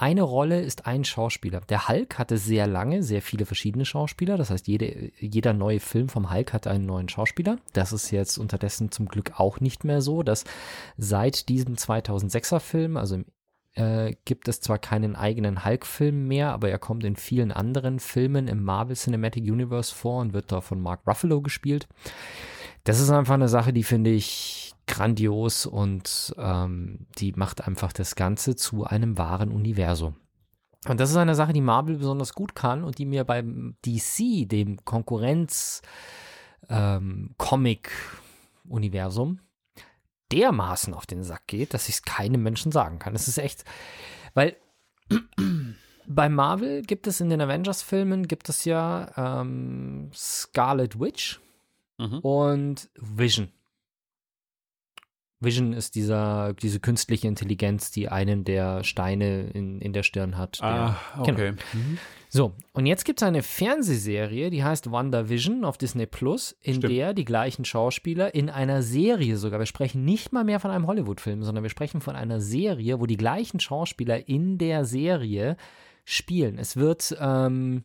eine Rolle ist ein Schauspieler. Der Hulk hatte sehr lange, sehr viele verschiedene Schauspieler. Das heißt, jede, jeder neue Film vom Hulk hatte einen neuen Schauspieler. Das ist jetzt unterdessen zum Glück auch nicht mehr so, dass seit diesem 2006er Film, also äh, gibt es zwar keinen eigenen Hulk-Film mehr, aber er kommt in vielen anderen Filmen im Marvel Cinematic Universe vor und wird da von Mark Ruffalo gespielt. Das ist einfach eine Sache, die finde ich grandios und ähm, die macht einfach das Ganze zu einem wahren Universum. Und das ist eine Sache, die Marvel besonders gut kann und die mir beim DC, dem Konkurrenz-Comic-Universum, ähm, dermaßen auf den Sack geht, dass ich es keinem Menschen sagen kann. Es ist echt, weil bei Marvel gibt es in den Avengers-Filmen gibt es ja ähm, Scarlet Witch mhm. und Vision. Vision ist dieser, diese künstliche Intelligenz, die einen der Steine in, in der Stirn hat. Der, ah, okay. Genau. Mhm. So, und jetzt gibt es eine Fernsehserie, die heißt WandaVision auf Disney Plus, in Stimmt. der die gleichen Schauspieler in einer Serie sogar, wir sprechen nicht mal mehr von einem Hollywood-Film, sondern wir sprechen von einer Serie, wo die gleichen Schauspieler in der Serie spielen. Es wird ähm,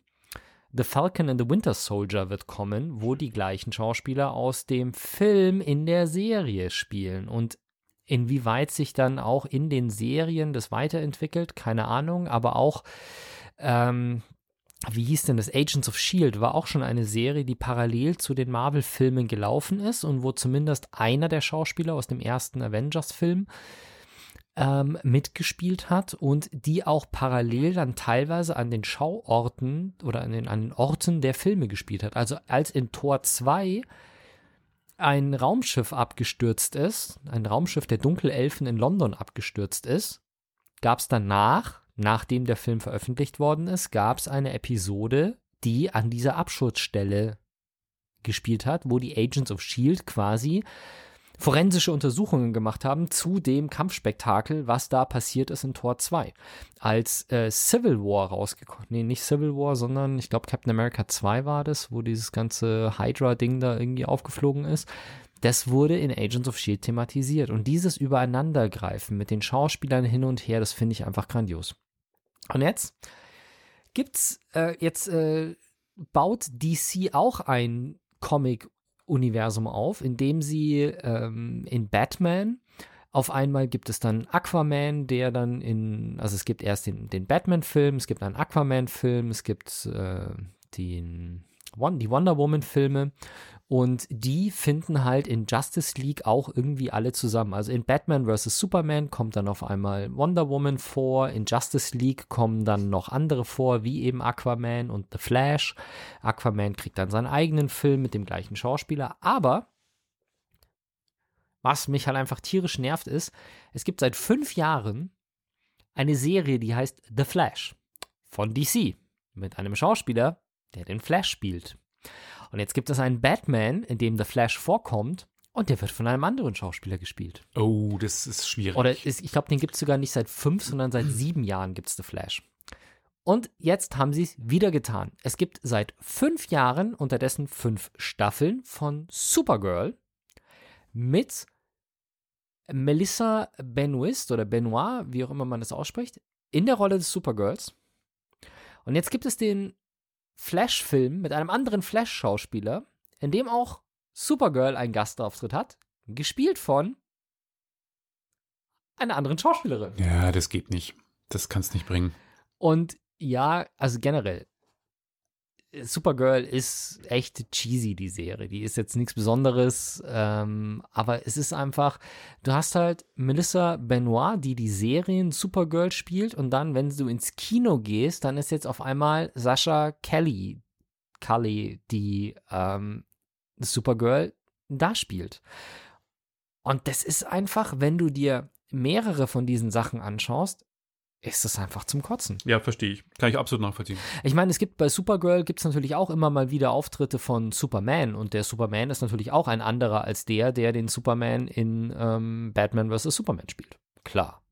The Falcon and the Winter Soldier wird kommen, wo die gleichen Schauspieler aus dem Film in der Serie spielen. Und inwieweit sich dann auch in den Serien das weiterentwickelt, keine Ahnung, aber auch, ähm, wie hieß denn das? Agents of Shield war auch schon eine Serie, die parallel zu den Marvel-Filmen gelaufen ist und wo zumindest einer der Schauspieler aus dem ersten Avengers-Film ähm, mitgespielt hat und die auch parallel dann teilweise an den Schauorten oder an den, an den Orten der Filme gespielt hat. Also als in Tor 2 ein Raumschiff abgestürzt ist, ein Raumschiff der Dunkelelfen in London abgestürzt ist, gab es danach, nachdem der Film veröffentlicht worden ist, gab es eine Episode, die an dieser Abschurzstelle gespielt hat, wo die Agents of Shield quasi forensische Untersuchungen gemacht haben zu dem Kampfspektakel, was da passiert ist in Tor 2. Als äh, Civil War rausgekommen, nee, nicht Civil War, sondern ich glaube Captain America 2 war das, wo dieses ganze Hydra-Ding da irgendwie aufgeflogen ist. Das wurde in Agents of Shield thematisiert und dieses Übereinandergreifen mit den Schauspielern hin und her, das finde ich einfach grandios. Und jetzt gibt's äh, jetzt äh, baut DC auch ein Comic Universum auf, indem sie ähm, in Batman. Auf einmal gibt es dann Aquaman, der dann in, also es gibt erst den, den Batman-Film, es gibt einen Aquaman-Film, es gibt äh, den, die Wonder Woman-Filme und die finden halt in Justice League auch irgendwie alle zusammen. Also in Batman vs. Superman kommt dann auf einmal Wonder Woman vor, in Justice League kommen dann noch andere vor, wie eben Aquaman und The Flash. Aquaman kriegt dann seinen eigenen Film mit dem gleichen Schauspieler, aber was mich halt einfach tierisch nervt ist, es gibt seit fünf Jahren eine Serie, die heißt The Flash von DC mit einem Schauspieler, der den Flash spielt. Und jetzt gibt es einen Batman, in dem The Flash vorkommt und der wird von einem anderen Schauspieler gespielt. Oh, das ist schwierig. Oder ist, ich glaube, den gibt es sogar nicht seit fünf, sondern seit sieben Jahren gibt es The Flash. Und jetzt haben sie es wieder getan. Es gibt seit fünf Jahren unterdessen fünf Staffeln von Supergirl mit Melissa Benoist oder Benoit, wie auch immer man das ausspricht, in der Rolle des Supergirls. Und jetzt gibt es den Flash-Film mit einem anderen Flash-Schauspieler, in dem auch Supergirl einen Gastauftritt hat, gespielt von einer anderen Schauspielerin. Ja, das geht nicht. Das kannst nicht bringen. Und ja, also generell, Supergirl ist echt cheesy, die Serie. Die ist jetzt nichts Besonderes, ähm, aber es ist einfach, du hast halt Melissa Benoit, die die Serien Supergirl spielt und dann, wenn du ins Kino gehst, dann ist jetzt auf einmal Sascha Kelly, Cully, die ähm, Supergirl da spielt. Und das ist einfach, wenn du dir mehrere von diesen Sachen anschaust, ist es einfach zum Kotzen. Ja, verstehe ich. Kann ich absolut nachvollziehen. Ich meine, es gibt bei Supergirl gibt es natürlich auch immer mal wieder Auftritte von Superman und der Superman ist natürlich auch ein anderer als der, der den Superman in ähm, Batman vs. Superman spielt. Klar.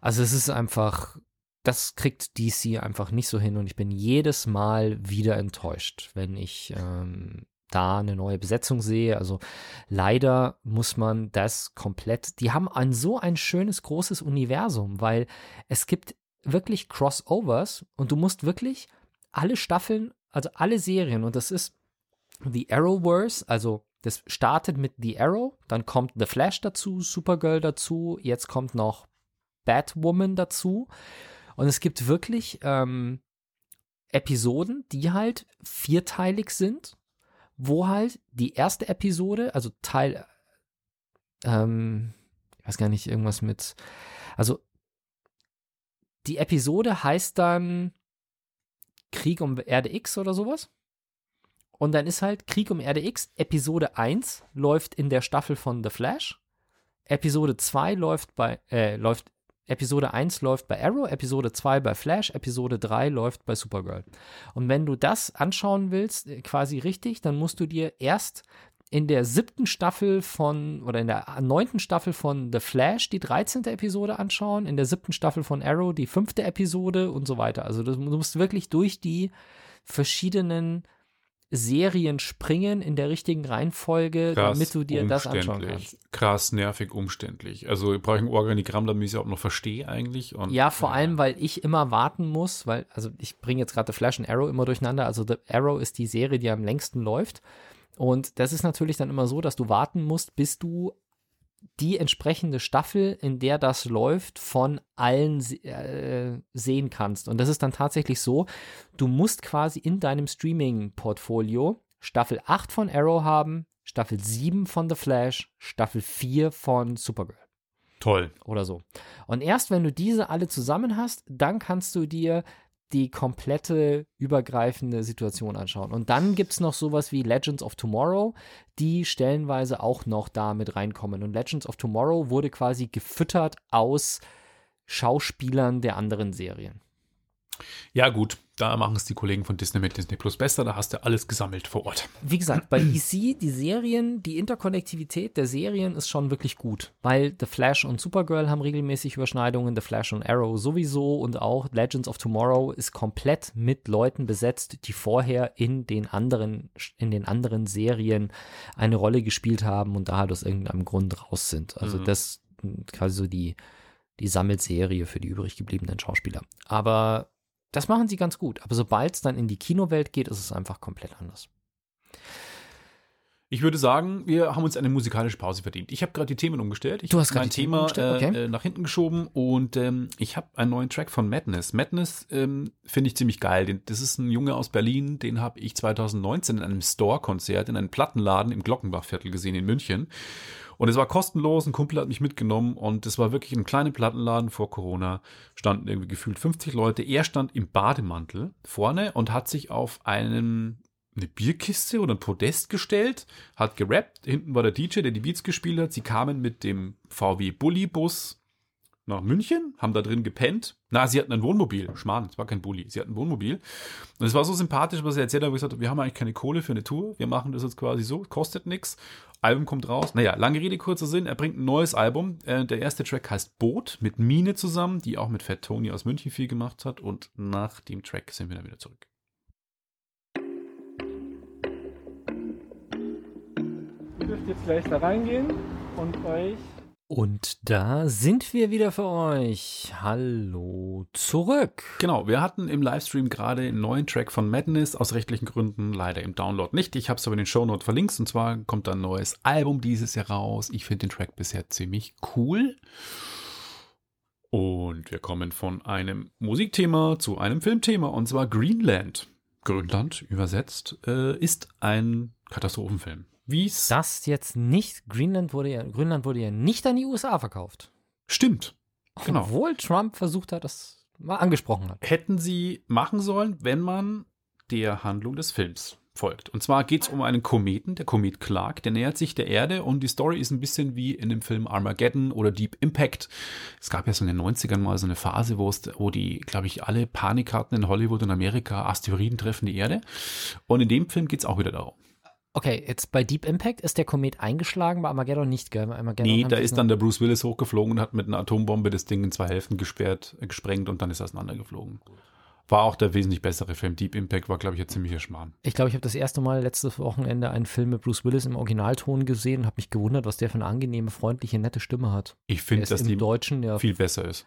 Also es ist einfach, das kriegt DC einfach nicht so hin und ich bin jedes Mal wieder enttäuscht, wenn ich ähm, da eine neue Besetzung sehe. Also leider muss man das komplett, die haben ein so ein schönes großes Universum, weil es gibt wirklich Crossovers und du musst wirklich alle Staffeln, also alle Serien und das ist The Arrowverse, also das startet mit The Arrow, dann kommt The Flash dazu, Supergirl dazu, jetzt kommt noch Batwoman dazu und es gibt wirklich ähm, Episoden, die halt vierteilig sind wo halt die erste Episode, also Teil, ähm, ich weiß gar nicht, irgendwas mit, also die Episode heißt dann Krieg um Erde X oder sowas. Und dann ist halt Krieg um Erde X, Episode 1 läuft in der Staffel von The Flash. Episode 2 läuft bei, äh, läuft Episode 1 läuft bei Arrow, Episode 2 bei Flash, Episode 3 läuft bei Supergirl. Und wenn du das anschauen willst, äh, quasi richtig, dann musst du dir erst in der siebten Staffel von oder in der neunten Staffel von The Flash die 13. Episode anschauen, in der siebten Staffel von Arrow die fünfte Episode und so weiter. Also du musst wirklich durch die verschiedenen Serien springen in der richtigen Reihenfolge, Krass, damit du dir das anschauen kannst. Krass, nervig, umständlich. Also ich brauche ein Organigramm, damit ich es auch noch verstehe eigentlich. Und, ja, vor ja. allem, weil ich immer warten muss, weil, also ich bringe jetzt gerade The Flash und Arrow immer durcheinander. Also The Arrow ist die Serie, die am längsten läuft. Und das ist natürlich dann immer so, dass du warten musst, bis du die entsprechende Staffel, in der das läuft, von allen äh, sehen kannst. Und das ist dann tatsächlich so, du musst quasi in deinem Streaming-Portfolio Staffel 8 von Arrow haben, Staffel 7 von The Flash, Staffel 4 von Supergirl. Toll. Oder so. Und erst wenn du diese alle zusammen hast, dann kannst du dir die komplette übergreifende Situation anschauen. Und dann gibt es noch sowas wie Legends of Tomorrow, die stellenweise auch noch da mit reinkommen. Und Legends of Tomorrow wurde quasi gefüttert aus Schauspielern der anderen Serien. Ja, gut, da machen es die Kollegen von Disney mit Disney Plus besser, da hast du alles gesammelt vor Ort. Wie gesagt, bei DC, die Serien, die Interkonnektivität der Serien ist schon wirklich gut, weil The Flash und Supergirl haben regelmäßig Überschneidungen, The Flash und Arrow sowieso und auch Legends of Tomorrow ist komplett mit Leuten besetzt, die vorher in den anderen, in den anderen Serien eine Rolle gespielt haben und da halt aus irgendeinem Grund raus sind. Also mhm. das quasi so die, die Sammelserie für die übrig gebliebenen Schauspieler. Aber das machen sie ganz gut. Aber sobald es dann in die Kinowelt geht, ist es einfach komplett anders. Ich würde sagen, wir haben uns eine musikalische Pause verdient. Ich habe gerade die Themen umgestellt. Ich Du hast gerade mein die Themen Thema umgestellt, okay. äh, äh, nach hinten geschoben und ähm, ich habe einen neuen Track von Madness. Madness ähm, finde ich ziemlich geil. Den, das ist ein Junge aus Berlin, den habe ich 2019 in einem Store-Konzert in einem Plattenladen im Glockenbachviertel gesehen in München. Und es war kostenlos, ein Kumpel hat mich mitgenommen und es war wirklich in einem kleinen Plattenladen vor Corona, standen irgendwie gefühlt 50 Leute. Er stand im Bademantel vorne und hat sich auf einen eine Bierkiste oder ein Podest gestellt, hat gerappt, hinten war der DJ, der die Beats gespielt hat. Sie kamen mit dem VW Bulli-Bus nach München, haben da drin gepennt. Na, sie hatten ein Wohnmobil. Schmarrn, es war kein Bulli. Sie hatten ein Wohnmobil. Und es war so sympathisch, was er erzählt hat, wo ich gesagt wir haben eigentlich keine Kohle für eine Tour. Wir machen das jetzt quasi so, kostet nichts. Album kommt raus. Naja, lange Rede, kurzer Sinn. Er bringt ein neues Album. Äh, der erste Track heißt Boot mit Mine zusammen, die auch mit Fat Tony aus München viel gemacht hat. Und nach dem Track sind wir dann wieder zurück. Ihr dürft jetzt gleich da reingehen und euch Und da sind wir wieder für euch. Hallo zurück. Genau, wir hatten im Livestream gerade einen neuen Track von Madness, aus rechtlichen Gründen leider im Download nicht. Ich habe es aber in den Shownote verlinkt und zwar kommt ein neues Album dieses Jahr raus. Ich finde den Track bisher ziemlich cool. Und wir kommen von einem Musikthema zu einem Filmthema und zwar Greenland. Grönland übersetzt äh, ist ein Katastrophenfilm. Wie es Das jetzt nicht, Greenland wurde ja, Grönland wurde ja nicht an die USA verkauft. stimmt. Genau. Obwohl Trump versucht hat, das mal angesprochen hat. hätten sie machen sollen, wenn man der Handlung des Films folgt. Und zwar geht es um einen Kometen, der Komet Clark, der nähert sich der Erde und die Story ist ein bisschen wie in dem Film Armageddon oder Deep Impact. Es gab ja so in den 90ern mal so eine Phase, wo es, wo die, glaube ich, alle Panik hatten in Hollywood und Amerika, Asteroiden treffen die Erde. Und in dem Film geht es auch wieder darum. Okay, jetzt bei Deep Impact ist der Komet eingeschlagen, bei Armageddon nicht, gell? Bei Armageddon Nee, da ist dann der Bruce Willis hochgeflogen und hat mit einer Atombombe das Ding in zwei Hälften gesperrt, äh, gesprengt und dann ist er auseinandergeflogen. War auch der wesentlich bessere Film. Deep Impact war, glaube ich, ein ziemlicher Schmarrn. Ich glaube, ich habe das erste Mal letztes Wochenende einen Film mit Bruce Willis im Originalton gesehen und habe mich gewundert, was der für eine angenehme, freundliche, nette Stimme hat. Ich finde, dass im die Deutschen, ja. viel besser ist.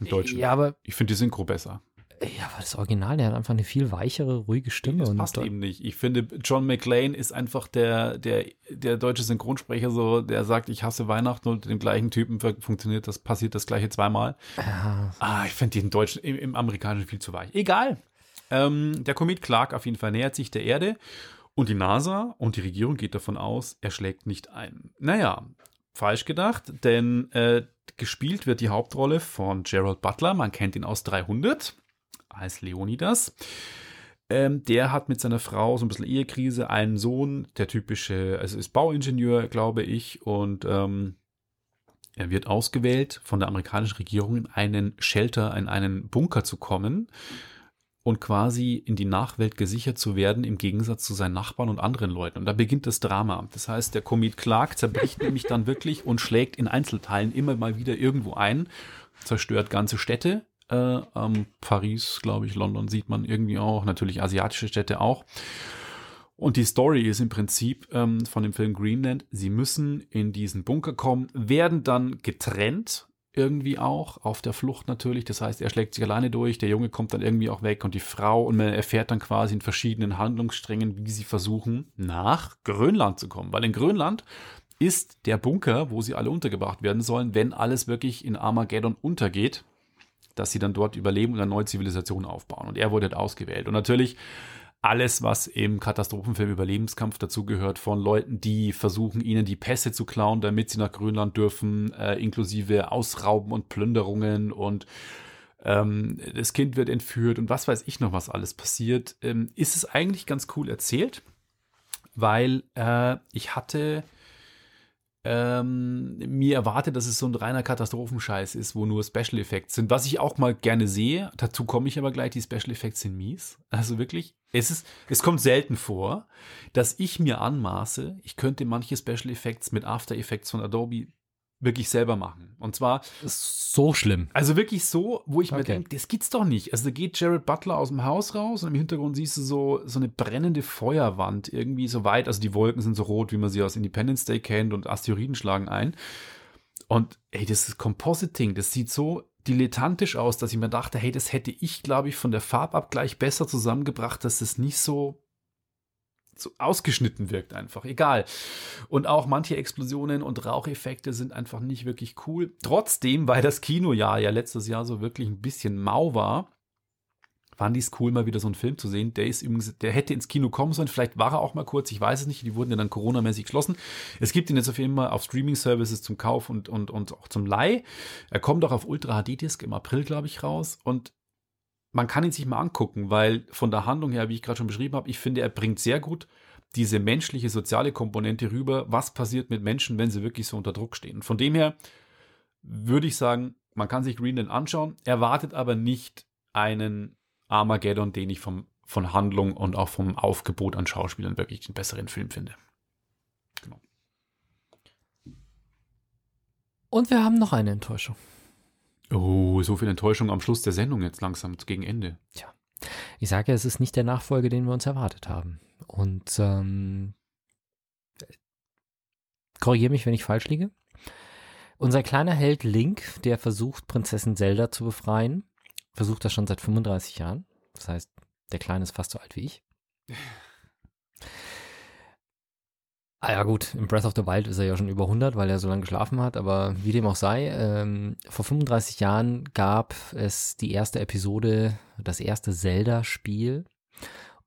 Im Deutschen. Ja, aber, Ich finde die Synchro besser. Ja, aber das Original, der hat einfach eine viel weichere, ruhige Stimme. Das und passt da- eben nicht. Ich finde, John McClane ist einfach der, der, der deutsche Synchronsprecher, so, der sagt, ich hasse Weihnachten und dem gleichen Typen fun- funktioniert das, passiert das gleiche zweimal. Ja, Ah, ich finde den deutschen, im, im amerikanischen viel zu weich. Egal. Ähm, der Komet Clark auf jeden Fall nähert sich der Erde und die NASA und die Regierung geht davon aus, er schlägt nicht ein. Naja, falsch gedacht, denn äh, gespielt wird die Hauptrolle von Gerald Butler, man kennt ihn aus 300 als Leonidas. Ähm, der hat mit seiner Frau so ein bisschen Ehekrise, einen Sohn, der typische, also ist Bauingenieur, glaube ich, und ähm, er wird ausgewählt von der amerikanischen Regierung in einen Shelter, in einen Bunker zu kommen und quasi in die Nachwelt gesichert zu werden, im Gegensatz zu seinen Nachbarn und anderen Leuten. Und da beginnt das Drama. Das heißt, der Komet Clark zerbricht nämlich dann wirklich und schlägt in Einzelteilen immer mal wieder irgendwo ein, zerstört ganze Städte. Äh, ähm, Paris, glaube ich, London sieht man irgendwie auch, natürlich asiatische Städte auch. Und die Story ist im Prinzip ähm, von dem Film Greenland, sie müssen in diesen Bunker kommen, werden dann getrennt, irgendwie auch, auf der Flucht natürlich. Das heißt, er schlägt sich alleine durch, der Junge kommt dann irgendwie auch weg und die Frau und man erfährt dann quasi in verschiedenen Handlungssträngen, wie sie versuchen, nach Grönland zu kommen. Weil in Grönland ist der Bunker, wo sie alle untergebracht werden sollen, wenn alles wirklich in Armageddon untergeht, dass sie dann dort überleben und eine neue Zivilisation aufbauen. Und er wurde halt ausgewählt. Und natürlich alles, was im Katastrophenfilm Überlebenskampf dazugehört, von Leuten, die versuchen, ihnen die Pässe zu klauen, damit sie nach Grönland dürfen, äh, inklusive Ausrauben und Plünderungen und ähm, das Kind wird entführt und was weiß ich noch, was alles passiert, ähm, ist es eigentlich ganz cool erzählt, weil äh, ich hatte ähm, mir erwartet, dass es so ein reiner Katastrophenscheiß ist, wo nur Special Effects sind, was ich auch mal gerne sehe. Dazu komme ich aber gleich, die Special Effects sind mies. Also wirklich, es ist, es kommt selten vor, dass ich mir anmaße, ich könnte manche Special Effects mit After Effects von Adobe wirklich selber machen. Und zwar ist so schlimm. also wirklich so, wo ich mir Okay. denke, das gibt's doch nicht. Also da geht Jared Butler aus dem Haus raus und im Hintergrund siehst du so, so eine brennende Feuerwand irgendwie so weit. Also die Wolken sind so rot, wie man sie aus Independence Day kennt und Asteroiden schlagen ein. Und ey, das ist Compositing, das sieht so dilettantisch aus, dass ich mir dachte, hey, das hätte ich, glaube ich, von der Farbabgleich besser zusammengebracht, dass das nicht so so ausgeschnitten wirkt einfach. Egal. Und auch manche Explosionen und Raucheffekte sind einfach nicht wirklich cool. Trotzdem, weil das Kinojahr ja letztes Jahr so wirklich ein bisschen mau war, fand ich es cool, mal wieder so einen Film zu sehen. Der ist übrigens, der hätte ins Kino kommen sollen. Vielleicht war er auch mal kurz, ich weiß es nicht. Die wurden ja dann Corona-mäßig geschlossen. Es gibt ihn jetzt auf jeden Fall auf Streaming-Services zum Kauf und, und, und auch zum Leih. Er kommt auch auf Ultra HD-Disc im April, glaube ich, raus. Und man kann ihn sich mal angucken, weil von der Handlung her, wie ich gerade schon beschrieben habe, ich finde, er bringt sehr gut diese menschliche, soziale Komponente rüber. Was passiert mit Menschen, wenn sie wirklich so unter Druck stehen? Von dem her würde ich sagen, man kann sich Greenland anschauen, erwartet aber nicht einen Armageddon, den ich vom, von Handlung und auch vom Aufgebot an Schauspielern wirklich den besseren Film finde. Genau. Und wir haben noch eine Enttäuschung. Oh, so viel Enttäuschung am Schluss der Sendung jetzt langsam gegen Ende. Tja, ich sage ja, es ist nicht der Nachfolger, den wir uns erwartet haben. Und ähm, korrigiere mich, wenn ich falsch liege. Unser kleiner Held Link, der versucht, Prinzessin Zelda zu befreien, versucht das schon seit 35 Jahren. Das heißt, der Kleine ist fast so alt wie ich. Ah ja gut, im Breath of the Wild ist er ja schon über 100, weil er so lange geschlafen hat, aber wie dem auch sei, ähm, vor 35 Jahren gab es die erste Episode, das erste Zelda-Spiel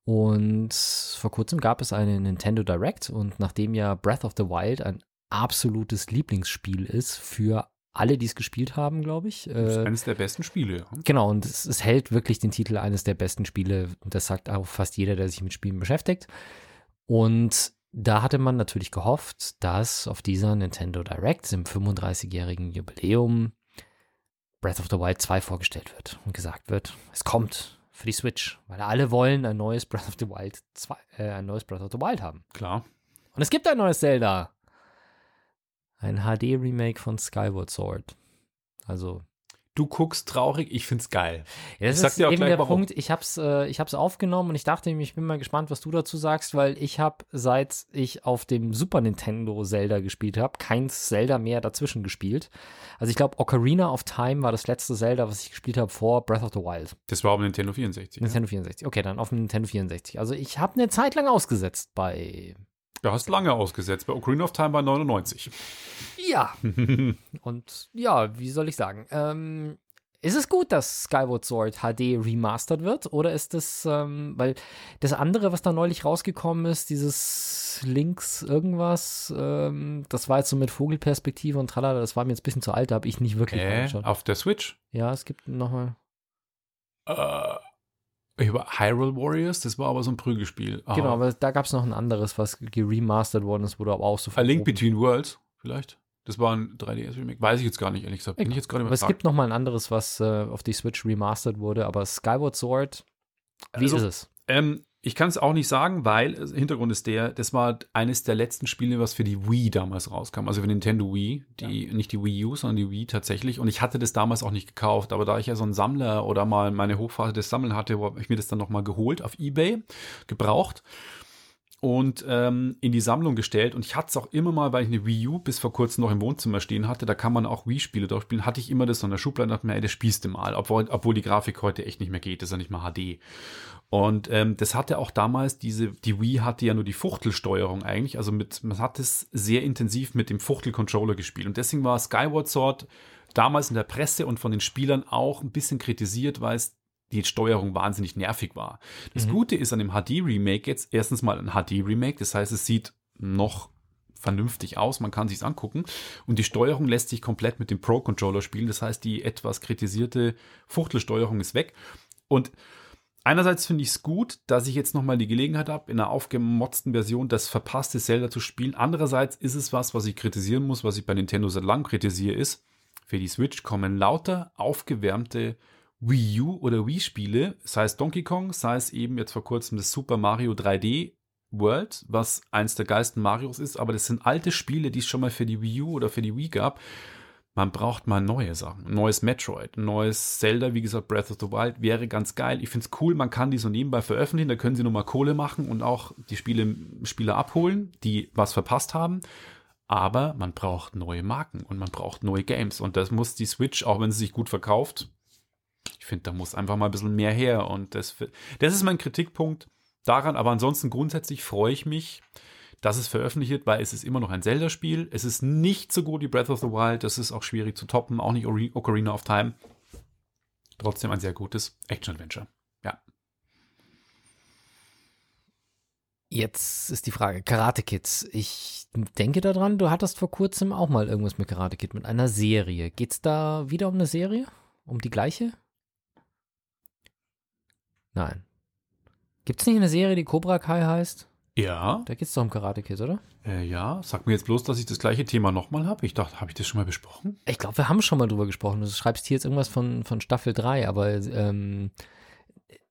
und vor kurzem gab es eine Nintendo Direct und nachdem ja Breath of the Wild ein absolutes Lieblingsspiel ist für alle, die es gespielt haben, glaube ich. Das ist eines der besten Spiele. Ja. Genau, und es, es, hält wirklich den Titel eines der besten Spiele. Und das sagt auch fast jeder, der sich mit Spielen beschäftigt. Und da hatte man natürlich gehofft, dass auf dieser Nintendo Direct im 35-jährigen Jubiläum Breath of the Wild 2 vorgestellt wird und gesagt wird, es kommt für die Switch, weil alle wollen ein neues Breath of the Wild 2, äh, ein neues Breath of the Wild haben. Klar. Und es gibt ein neues Zelda. Ein HD-Remake von Skyward Sword. Also Du guckst traurig, ich find's geil. Ja, das Ich ist eben der warum. Punkt. Ich hab's, äh, ich hab's aufgenommen und ich dachte mir, ich bin mal gespannt, was du dazu sagst, weil ich habe, seit ich auf dem Super Nintendo Zelda gespielt habe, kein Zelda mehr dazwischen gespielt. Also ich glaube, Ocarina of Time war das letzte Zelda, was ich gespielt habe vor Breath of the Wild. Das war auf dem Nintendo 64. Ja. Nintendo 64. Okay, dann auf dem Nintendo 64. Also ich habe eine Zeit lang ausgesetzt bei. Du hast lange ausgesetzt. Bei Ocarina of Time war 99. Ja. und ja, wie soll ich sagen? Ähm, ist es gut, dass Skyward Sword HD remastered wird? Oder ist das, ähm, weil das andere, was da neulich rausgekommen ist, dieses Links irgendwas, ähm, das war jetzt so mit Vogelperspektive und tralala, das war mir jetzt ein bisschen zu alt, da habe ich nicht wirklich Äh, angeschaut. auf der Switch. Ja, es gibt nochmal. Äh, über Hyrule Warriors, das war aber so ein Prügelspiel. Ah. Genau, aber da gab es noch ein anderes, was geremastert worden ist, wurde aber auch so A Link. Between Worlds, vielleicht. Das war ein 3DS-Remake. Weiß ich jetzt gar nicht, ehrlich gesagt. Bin ich jetzt gerade Aber es gibt noch mal ein anderes, was äh, auf die Switch remastered wurde, aber Skyward Sword, wie Also, ist es? Ähm, ich kann es auch nicht sagen, weil äh, Hintergrund ist der, das war eines der letzten Spiele, was für die Wii damals rauskam. Also für Nintendo Wii, die, nicht die Wii U, sondern die Wii tatsächlich. Und ich hatte das damals auch nicht gekauft, aber da ich ja so ein Sammler oder mal meine Hochphase des Sammeln hatte, habe ich mir das dann nochmal geholt auf Ebay, gebraucht und ähm, in die Sammlung gestellt. Und ich hatte es auch immer mal, weil ich eine Wii U bis vor kurzem noch im Wohnzimmer stehen hatte, da kann man auch Wii-Spiele durchspielen, hatte ich immer das so in der Schublade und dachte mir, ey, das spielst du mal, obwohl, obwohl die Grafik heute echt nicht mehr geht, das ist ja nicht mal HD. Und ähm, das hatte auch damals diese, die Wii hatte ja nur die Fuchtelsteuerung eigentlich, also mit, man hat es sehr intensiv mit dem Fuchtel-Controller gespielt. Und deswegen war Skyward Sword damals in der Presse und von den Spielern auch ein bisschen kritisiert, weil es die Steuerung wahnsinnig nervig war. Das Mhm. Gute ist an dem HD-Remake jetzt erstens mal ein HD-Remake, das heißt, es sieht noch vernünftig aus, man kann sich's angucken und die Steuerung lässt sich komplett mit dem Pro-Controller spielen, das heißt, die etwas kritisierte Fuchtelsteuerung ist weg und Einerseits finde ich es gut, dass ich jetzt nochmal die Gelegenheit habe, in einer aufgemotzten Version das verpasste Zelda zu spielen. Andererseits ist es was, was ich kritisieren muss, was ich bei Nintendo seit langem kritisiere, ist, für die Switch kommen lauter aufgewärmte Wii U oder Wii-Spiele, sei es Donkey Kong, sei es eben jetzt vor kurzem das Super Mario 3D World, was eins der geilsten Marios ist, aber das sind alte Spiele, die es schon mal für die Wii U oder für die Wii gab. Man braucht mal neue Sachen. Neues Metroid, neues Zelda, wie gesagt, Breath of the Wild wäre ganz geil. Ich finde es cool, man kann die so nebenbei veröffentlichen, da können sie nochmal Kohle machen und auch die Spiele, Spieler abholen, die was verpasst haben. Aber man braucht neue Marken und man braucht neue Games. Und das muss die Switch, auch wenn sie sich gut verkauft, ich finde, da muss einfach mal ein bisschen mehr her. Und das, das ist mein Kritikpunkt. daran, aber ansonsten grundsätzlich freue ich mich, dass es veröffentlicht wird, weil es ist immer noch ein Zelda-Spiel. Es ist nicht so gut wie Breath of the Wild, das ist auch schwierig zu toppen, auch nicht Ocarina of Time. Trotzdem ein sehr gutes Action-Adventure. Ja. Jetzt ist die Frage, Karate Kids. Ich denke daran, du hattest vor kurzem auch mal irgendwas mit Karate Kid, mit einer Serie. Geht's da wieder um eine Serie? Um die gleiche? Nein. Gibt's nicht eine Serie, die Cobra Kai heißt? Ja, Da geht's doch um Karate Kid, oder? äh, ja. Sag mir jetzt bloß, dass ich das gleiche Thema nochmal habe. Ich dachte, habe ich das schon mal besprochen? Ich glaube, wir haben schon mal drüber gesprochen. Du schreibst hier jetzt irgendwas von, von Staffel 3, aber ähm,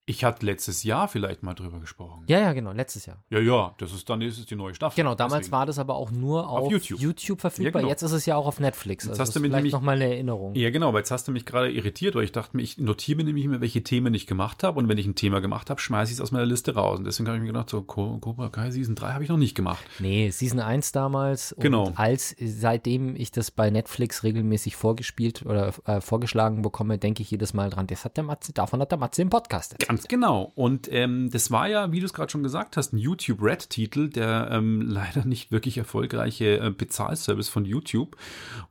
Ich hatte letztes Jahr vielleicht mal drüber gesprochen. ja, ja, genau, letztes Jahr. Ja, ja, das ist dann ist es die neue Staffel. Genau, damals Deswegen. war das aber auch nur auf, Auf YouTube. YouTube. verfügbar. Ja, genau. Jetzt ist es ja auch auf Netflix. Jetzt Also hast das du mir vielleicht nochmal eine Erinnerung. Ja, genau, aber jetzt hast du mich gerade irritiert, weil ich dachte mir, ich notiere mir nämlich immer, welche Themen ich gemacht habe und wenn ich ein Thema gemacht habe, schmeiße ich es aus meiner Liste raus. Und deswegen habe ich mir gedacht, so Co- Cobra Kai Season 3 habe ich noch nicht gemacht. Nee, Season 1 damals. Genau. Und als, seitdem ich das bei Netflix regelmäßig vorgespielt oder äh, vorgeschlagen bekomme, denke ich jedes Mal dran, das hat der Matze, davon hat der Matze im Podcast erzählt. Ganz genau. Und ähm, das war ja, wie du es gerade schon gesagt hast, ein YouTube Red-Titel, der ähm, leider nicht wirklich erfolgreiche äh, Bezahlservice von YouTube,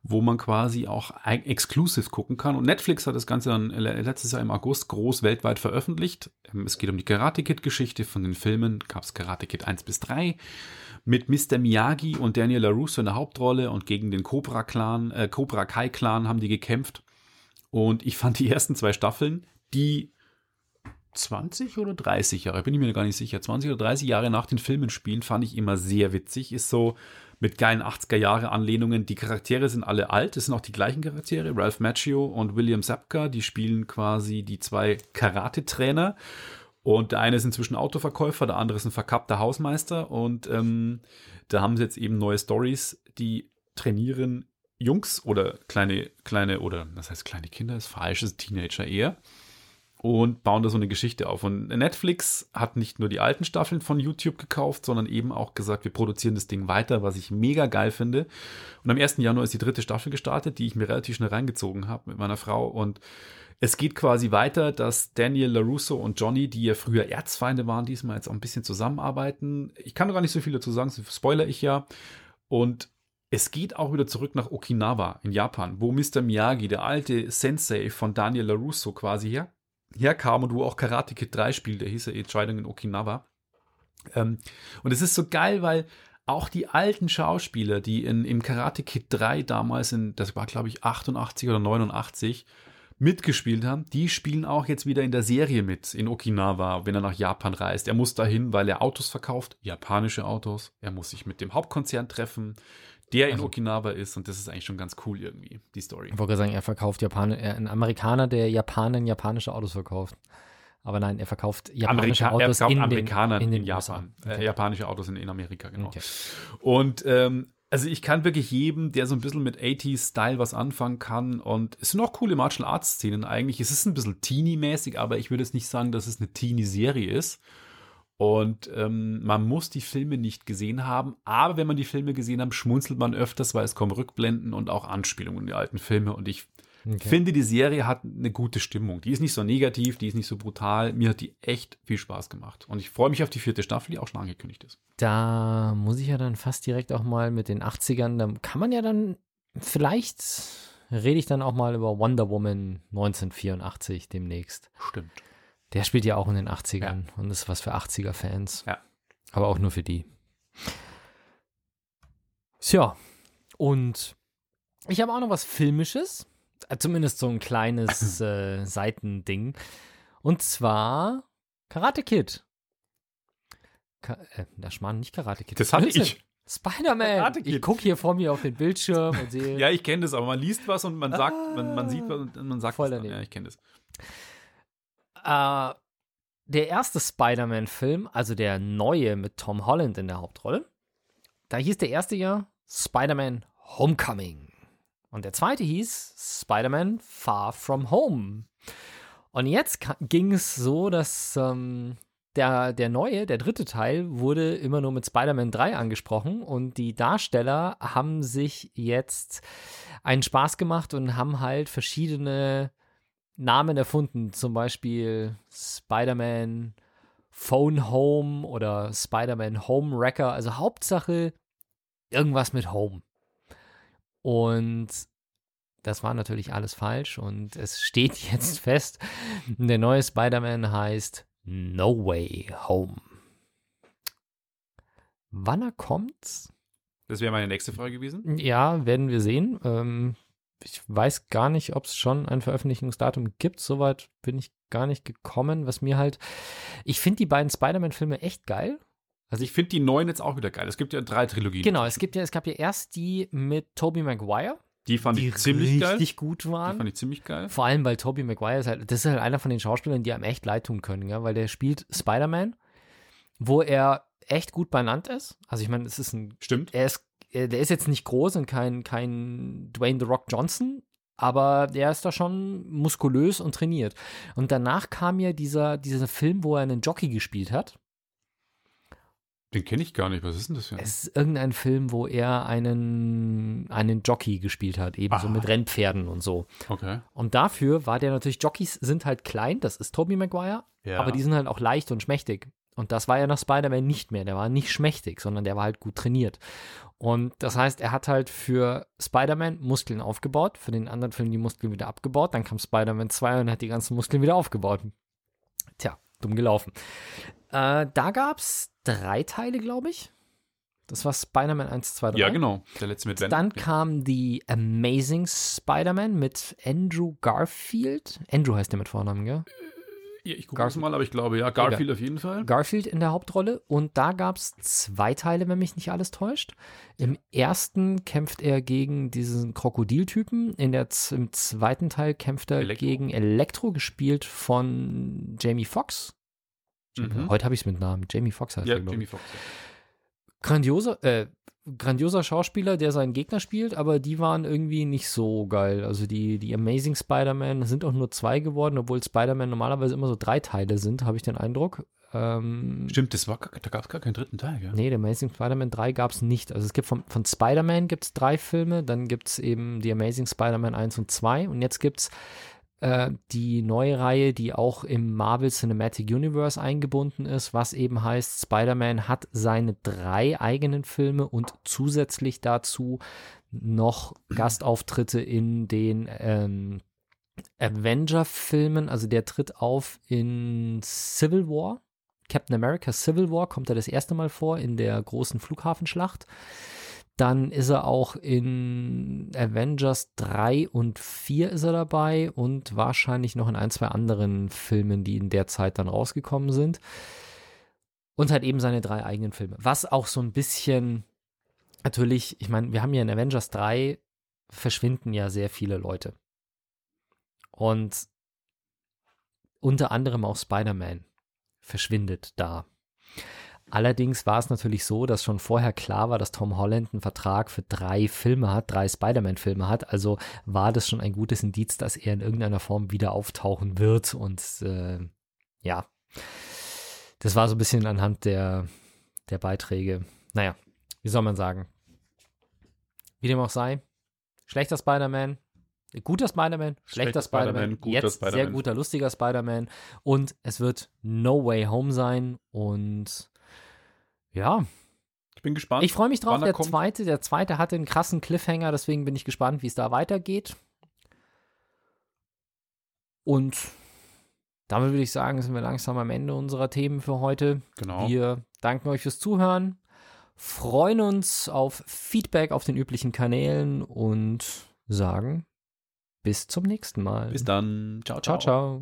wo man quasi auch ein Exclusive gucken kann. Und Netflix hat das Ganze dann letztes Jahr im August groß weltweit veröffentlicht. Ähm, es geht um die Karate Kid-Geschichte von den Filmen. Gab es Karate Kid 1 bis 3 mit Mr. Miyagi und Daniel LaRusso in der Hauptrolle und gegen den Cobra Clan, äh, Cobra Kai Clan haben die gekämpft. Und ich fand die ersten zwei Staffeln, die 20 oder 30 Jahre, bin ich mir gar nicht sicher, 20 oder 30 Jahre nach den Filmen spielen, fand ich immer sehr witzig. Ist so mit geilen 80er Jahre Anlehnungen. Die Charaktere sind alle alt, es sind auch die gleichen Charaktere. Ralph Macchio und William Sapka, die spielen quasi die zwei Karate-Trainer. Und der eine ist inzwischen Autoverkäufer, der andere ist ein verkappter Hausmeister. Und ähm, da haben sie jetzt eben neue Stories, die trainieren Jungs oder kleine, kleine, oder das heißt kleine Kinder, ist falsch, ist Teenager eher und bauen da so eine Geschichte auf. Und Netflix hat nicht nur die alten Staffeln von YouTube gekauft, sondern eben auch gesagt, wir produzieren das Ding weiter, was ich mega geil finde. Und am 1. Januar ist die dritte Staffel gestartet, die ich mir relativ schnell reingezogen habe mit meiner Frau. Und es geht quasi weiter, dass Daniel LaRusso und Johnny, die ja früher Erzfeinde waren, diesmal jetzt auch ein bisschen zusammenarbeiten. Ich kann gar nicht so viel dazu sagen, das spoiler ich ja. Und es geht auch wieder zurück nach Okinawa in Japan, wo Mr. Miyagi, der alte Sensei von Daniel LaRusso quasi her, herkam und wo auch Karate Kid 3 spielt, der hieß ja Entscheidung in Okinawa. Ähm, und es ist so geil, weil auch die alten Schauspieler, die in, im Karate Kid 3 damals, in, das war glaube ich 88 oder 89, mitgespielt haben, die spielen auch jetzt wieder in der Serie mit in Okinawa, wenn er nach Japan reist. Er muss dahin, weil er Autos verkauft, japanische Autos. Er muss sich mit dem Hauptkonzern treffen, der in Also- Okinawa ist und das ist eigentlich schon ganz cool irgendwie, die Story. Ich wollte sagen, er verkauft Japan er, ein Amerikaner, der Japanen japanische Autos verkauft. Aber nein, er verkauft japanische Amerika er Autos verkauft in Amerikaner den, in, in den Japan. USA. Äh, japanische Autos in, in Amerika, genau. Okay. Und ähm, also ich kann wirklich jedem, der so ein bisschen mit 80s-Style was anfangen kann und es sind auch coole Martial Arts-Szenen eigentlich. Es ist ein bisschen Teenie-mäßig, aber ich würde jetzt nicht sagen, dass es eine Teenie-Serie ist. Und ähm, man muss die Filme nicht gesehen haben, aber wenn man die Filme gesehen hat, schmunzelt man öfters, weil es kommen Rückblenden und auch Anspielungen in die alten Filme. Und ich Okay. finde, die Serie hat eine gute Stimmung. Die ist nicht so negativ, die ist nicht so brutal. Mir hat die echt viel Spaß gemacht. Und ich freue mich auf die vierte Staffel, die auch schon angekündigt ist. Da muss ich ja dann fast direkt auch mal mit den 80ern, da kann man ja dann, vielleicht rede ich dann auch mal über Wonder Woman 1984 demnächst. Stimmt. Der spielt ja auch in den 80ern und ist was für 80er-Fans. Ja. Aber auch nur für die. Tja, und ich habe auch noch was Filmisches. Äh, Zumindest so ein kleines äh, Seitending. Und zwar Karate Kid. Ka äh, das Schmarrn, nicht Karate Kid. Das hatte ich. Spider-Man. Karate Kid. Ich gucke hier vor mir auf den Bildschirm und sehe. Ja, ich kenne das, aber man liest was und man sagt, man, man sieht was und man sagt Voll es dann. daneben. Ja, ich kenne das. Äh, der erste Spider-Man-Film, also der neue mit Tom Holland in der Hauptrolle, da hieß der erste ja Spider-Man Homecoming. Und der zweite hieß Spider-Man Far From Home. Und jetzt ging es so, dass ähm, der, der neue, der dritte Teil, wurde immer nur mit Spider-Man 3 angesprochen und die Darsteller haben sich jetzt einen Spaß gemacht und haben halt verschiedene Namen erfunden, zum Beispiel Spider-Man Phone Home oder Spider-Man Home Wrecker. Also Hauptsache irgendwas mit Home. Und das war natürlich alles falsch und es steht jetzt fest, der neue Spider-Man heißt No Way Home. Wann er kommt? Das wäre meine nächste Frage gewesen. Ja, werden wir sehen. Ähm, ich weiß gar nicht, ob es schon ein Veröffentlichungsdatum gibt. Soweit bin ich gar nicht gekommen. Was mir halt, ich finde die beiden Spider-Man-Filme echt geil. Also ich finde die neuen jetzt auch wieder geil. Es gibt ja drei Trilogien. Genau, es gibt ja, es gab ja erst die mit Tobey Maguire, Die fand die ich ziemlich geil. richtig gut Die waren. fand ich ziemlich geil. Vor allem, weil Tobey Maguire ist halt, das ist halt einer von den Schauspielern, die einem echt leid tun können, ja? weil der spielt Spider-Man, wo er echt gut benannt ist. Also ich meine, es ist ein, Stimmt. er ist, der ist jetzt nicht groß und kein, kein Dwayne The Rock Johnson, aber der ist da schon muskulös und trainiert. Und danach kam ja dieser, dieser Film, wo er einen Jockey gespielt hat. Den kenne ich gar nicht. Was ist denn das für ein? Es ist irgendein Film, wo er einen, einen Jockey gespielt hat, eben so Ah. mit Rennpferden und so. Okay. Und dafür war der natürlich, Jockeys sind halt klein, das ist Tobey Maguire, Ja. aber die sind halt auch leicht und schmächtig. Und das war ja nach Spider-Man nicht mehr. Der war nicht schmächtig, sondern der war halt gut trainiert. Und das heißt, er hat halt für Spider-Man Muskeln aufgebaut, für den anderen Film die Muskeln wieder abgebaut. Dann kam Spider-Man 2 und hat die ganzen Muskeln wieder aufgebaut. Tja, dumm gelaufen. Äh, da gab es drei Teile, glaube ich. Das war Spider-Man 1, 2, 3. Ja, genau. Der letzte mit Venom. Dann kam die Amazing Spider-Man mit Andrew Garfield. Andrew heißt der mit Vornamen, gell? Ja, ich gucke mal, aber ich glaube, ja, Garfield auf jeden Fall. Garfield in der Hauptrolle. Und da gab es zwei Teile, wenn mich nicht alles täuscht. Im ersten kämpft er gegen diesen Krokodiltypen. In der, Im zweiten Teil kämpft er Elektro. gegen Elektro, gespielt von Jamie Foxx. Mhm. Heute habe ich es mit Namen. Jamie Foxx heißt Ja, er, glaube Jamie ich. Foxx. ja. grandioser, äh, grandioser Schauspieler, der seinen Gegner spielt, aber die waren irgendwie nicht so geil. Also die, die Amazing Spider-Man sind auch nur zwei geworden, obwohl Spider-Man normalerweise immer so drei Teile sind, habe ich den Eindruck. Ähm, Stimmt, das war, da gab es gar keinen dritten Teil, gell? Nee, der Amazing Spider-Man 3 gab es nicht. Also es gibt von, von Spider-Man gibt es drei Filme, dann gibt es eben die Amazing Spider-Man 1 und 2 und jetzt gibt es äh, die neue Reihe, die auch im Marvel Cinematic Universe eingebunden ist, was eben heißt, Spider-Man hat seine drei eigenen Filme und zusätzlich dazu noch Gastauftritte in den ähm, Avenger-Filmen. Also der tritt auf in Civil War. Captain America Civil War kommt er das erste Mal vor in der großen Flughafenschlacht. Dann ist er auch in Avengers 3 und 4 ist er dabei und wahrscheinlich noch in ein, zwei anderen Filmen, die in der Zeit dann rausgekommen sind. Und halt eben seine drei eigenen Filme. Was auch so ein bisschen, natürlich, ich meine, wir haben ja in Avengers 3 verschwinden ja sehr viele Leute. Und unter anderem auch Spider-Man verschwindet da. Allerdings war es natürlich so, dass schon vorher klar war, dass Tom Holland einen Vertrag für drei Filme hat, drei Spider-Man-Filme hat. Also war das schon ein gutes Indiz, dass er in irgendeiner Form wieder auftauchen wird. Und äh, ja, das war so ein bisschen anhand der, der Beiträge. Naja, wie soll man sagen? Wie dem auch sei, schlechter Spider-Man, guter Spider-Man, schlechter Schlechter Spider-Man, guter jetzt sehr Spider-Man. guter, lustiger Spider-Man und es wird No Way Home sein und ja, Ich bin gespannt. ich freue mich drauf. er Der kommt. zweite, der zweite hatte einen krassen Cliffhanger, deswegen bin ich gespannt, wie es da weitergeht. Und damit würde ich sagen, sind wir langsam am Ende unserer Themen für heute. Genau. Wir danken euch fürs Zuhören, freuen uns auf Feedback auf den üblichen Kanälen und sagen bis zum nächsten Mal. Bis dann. Ciao, Ciao, ciao.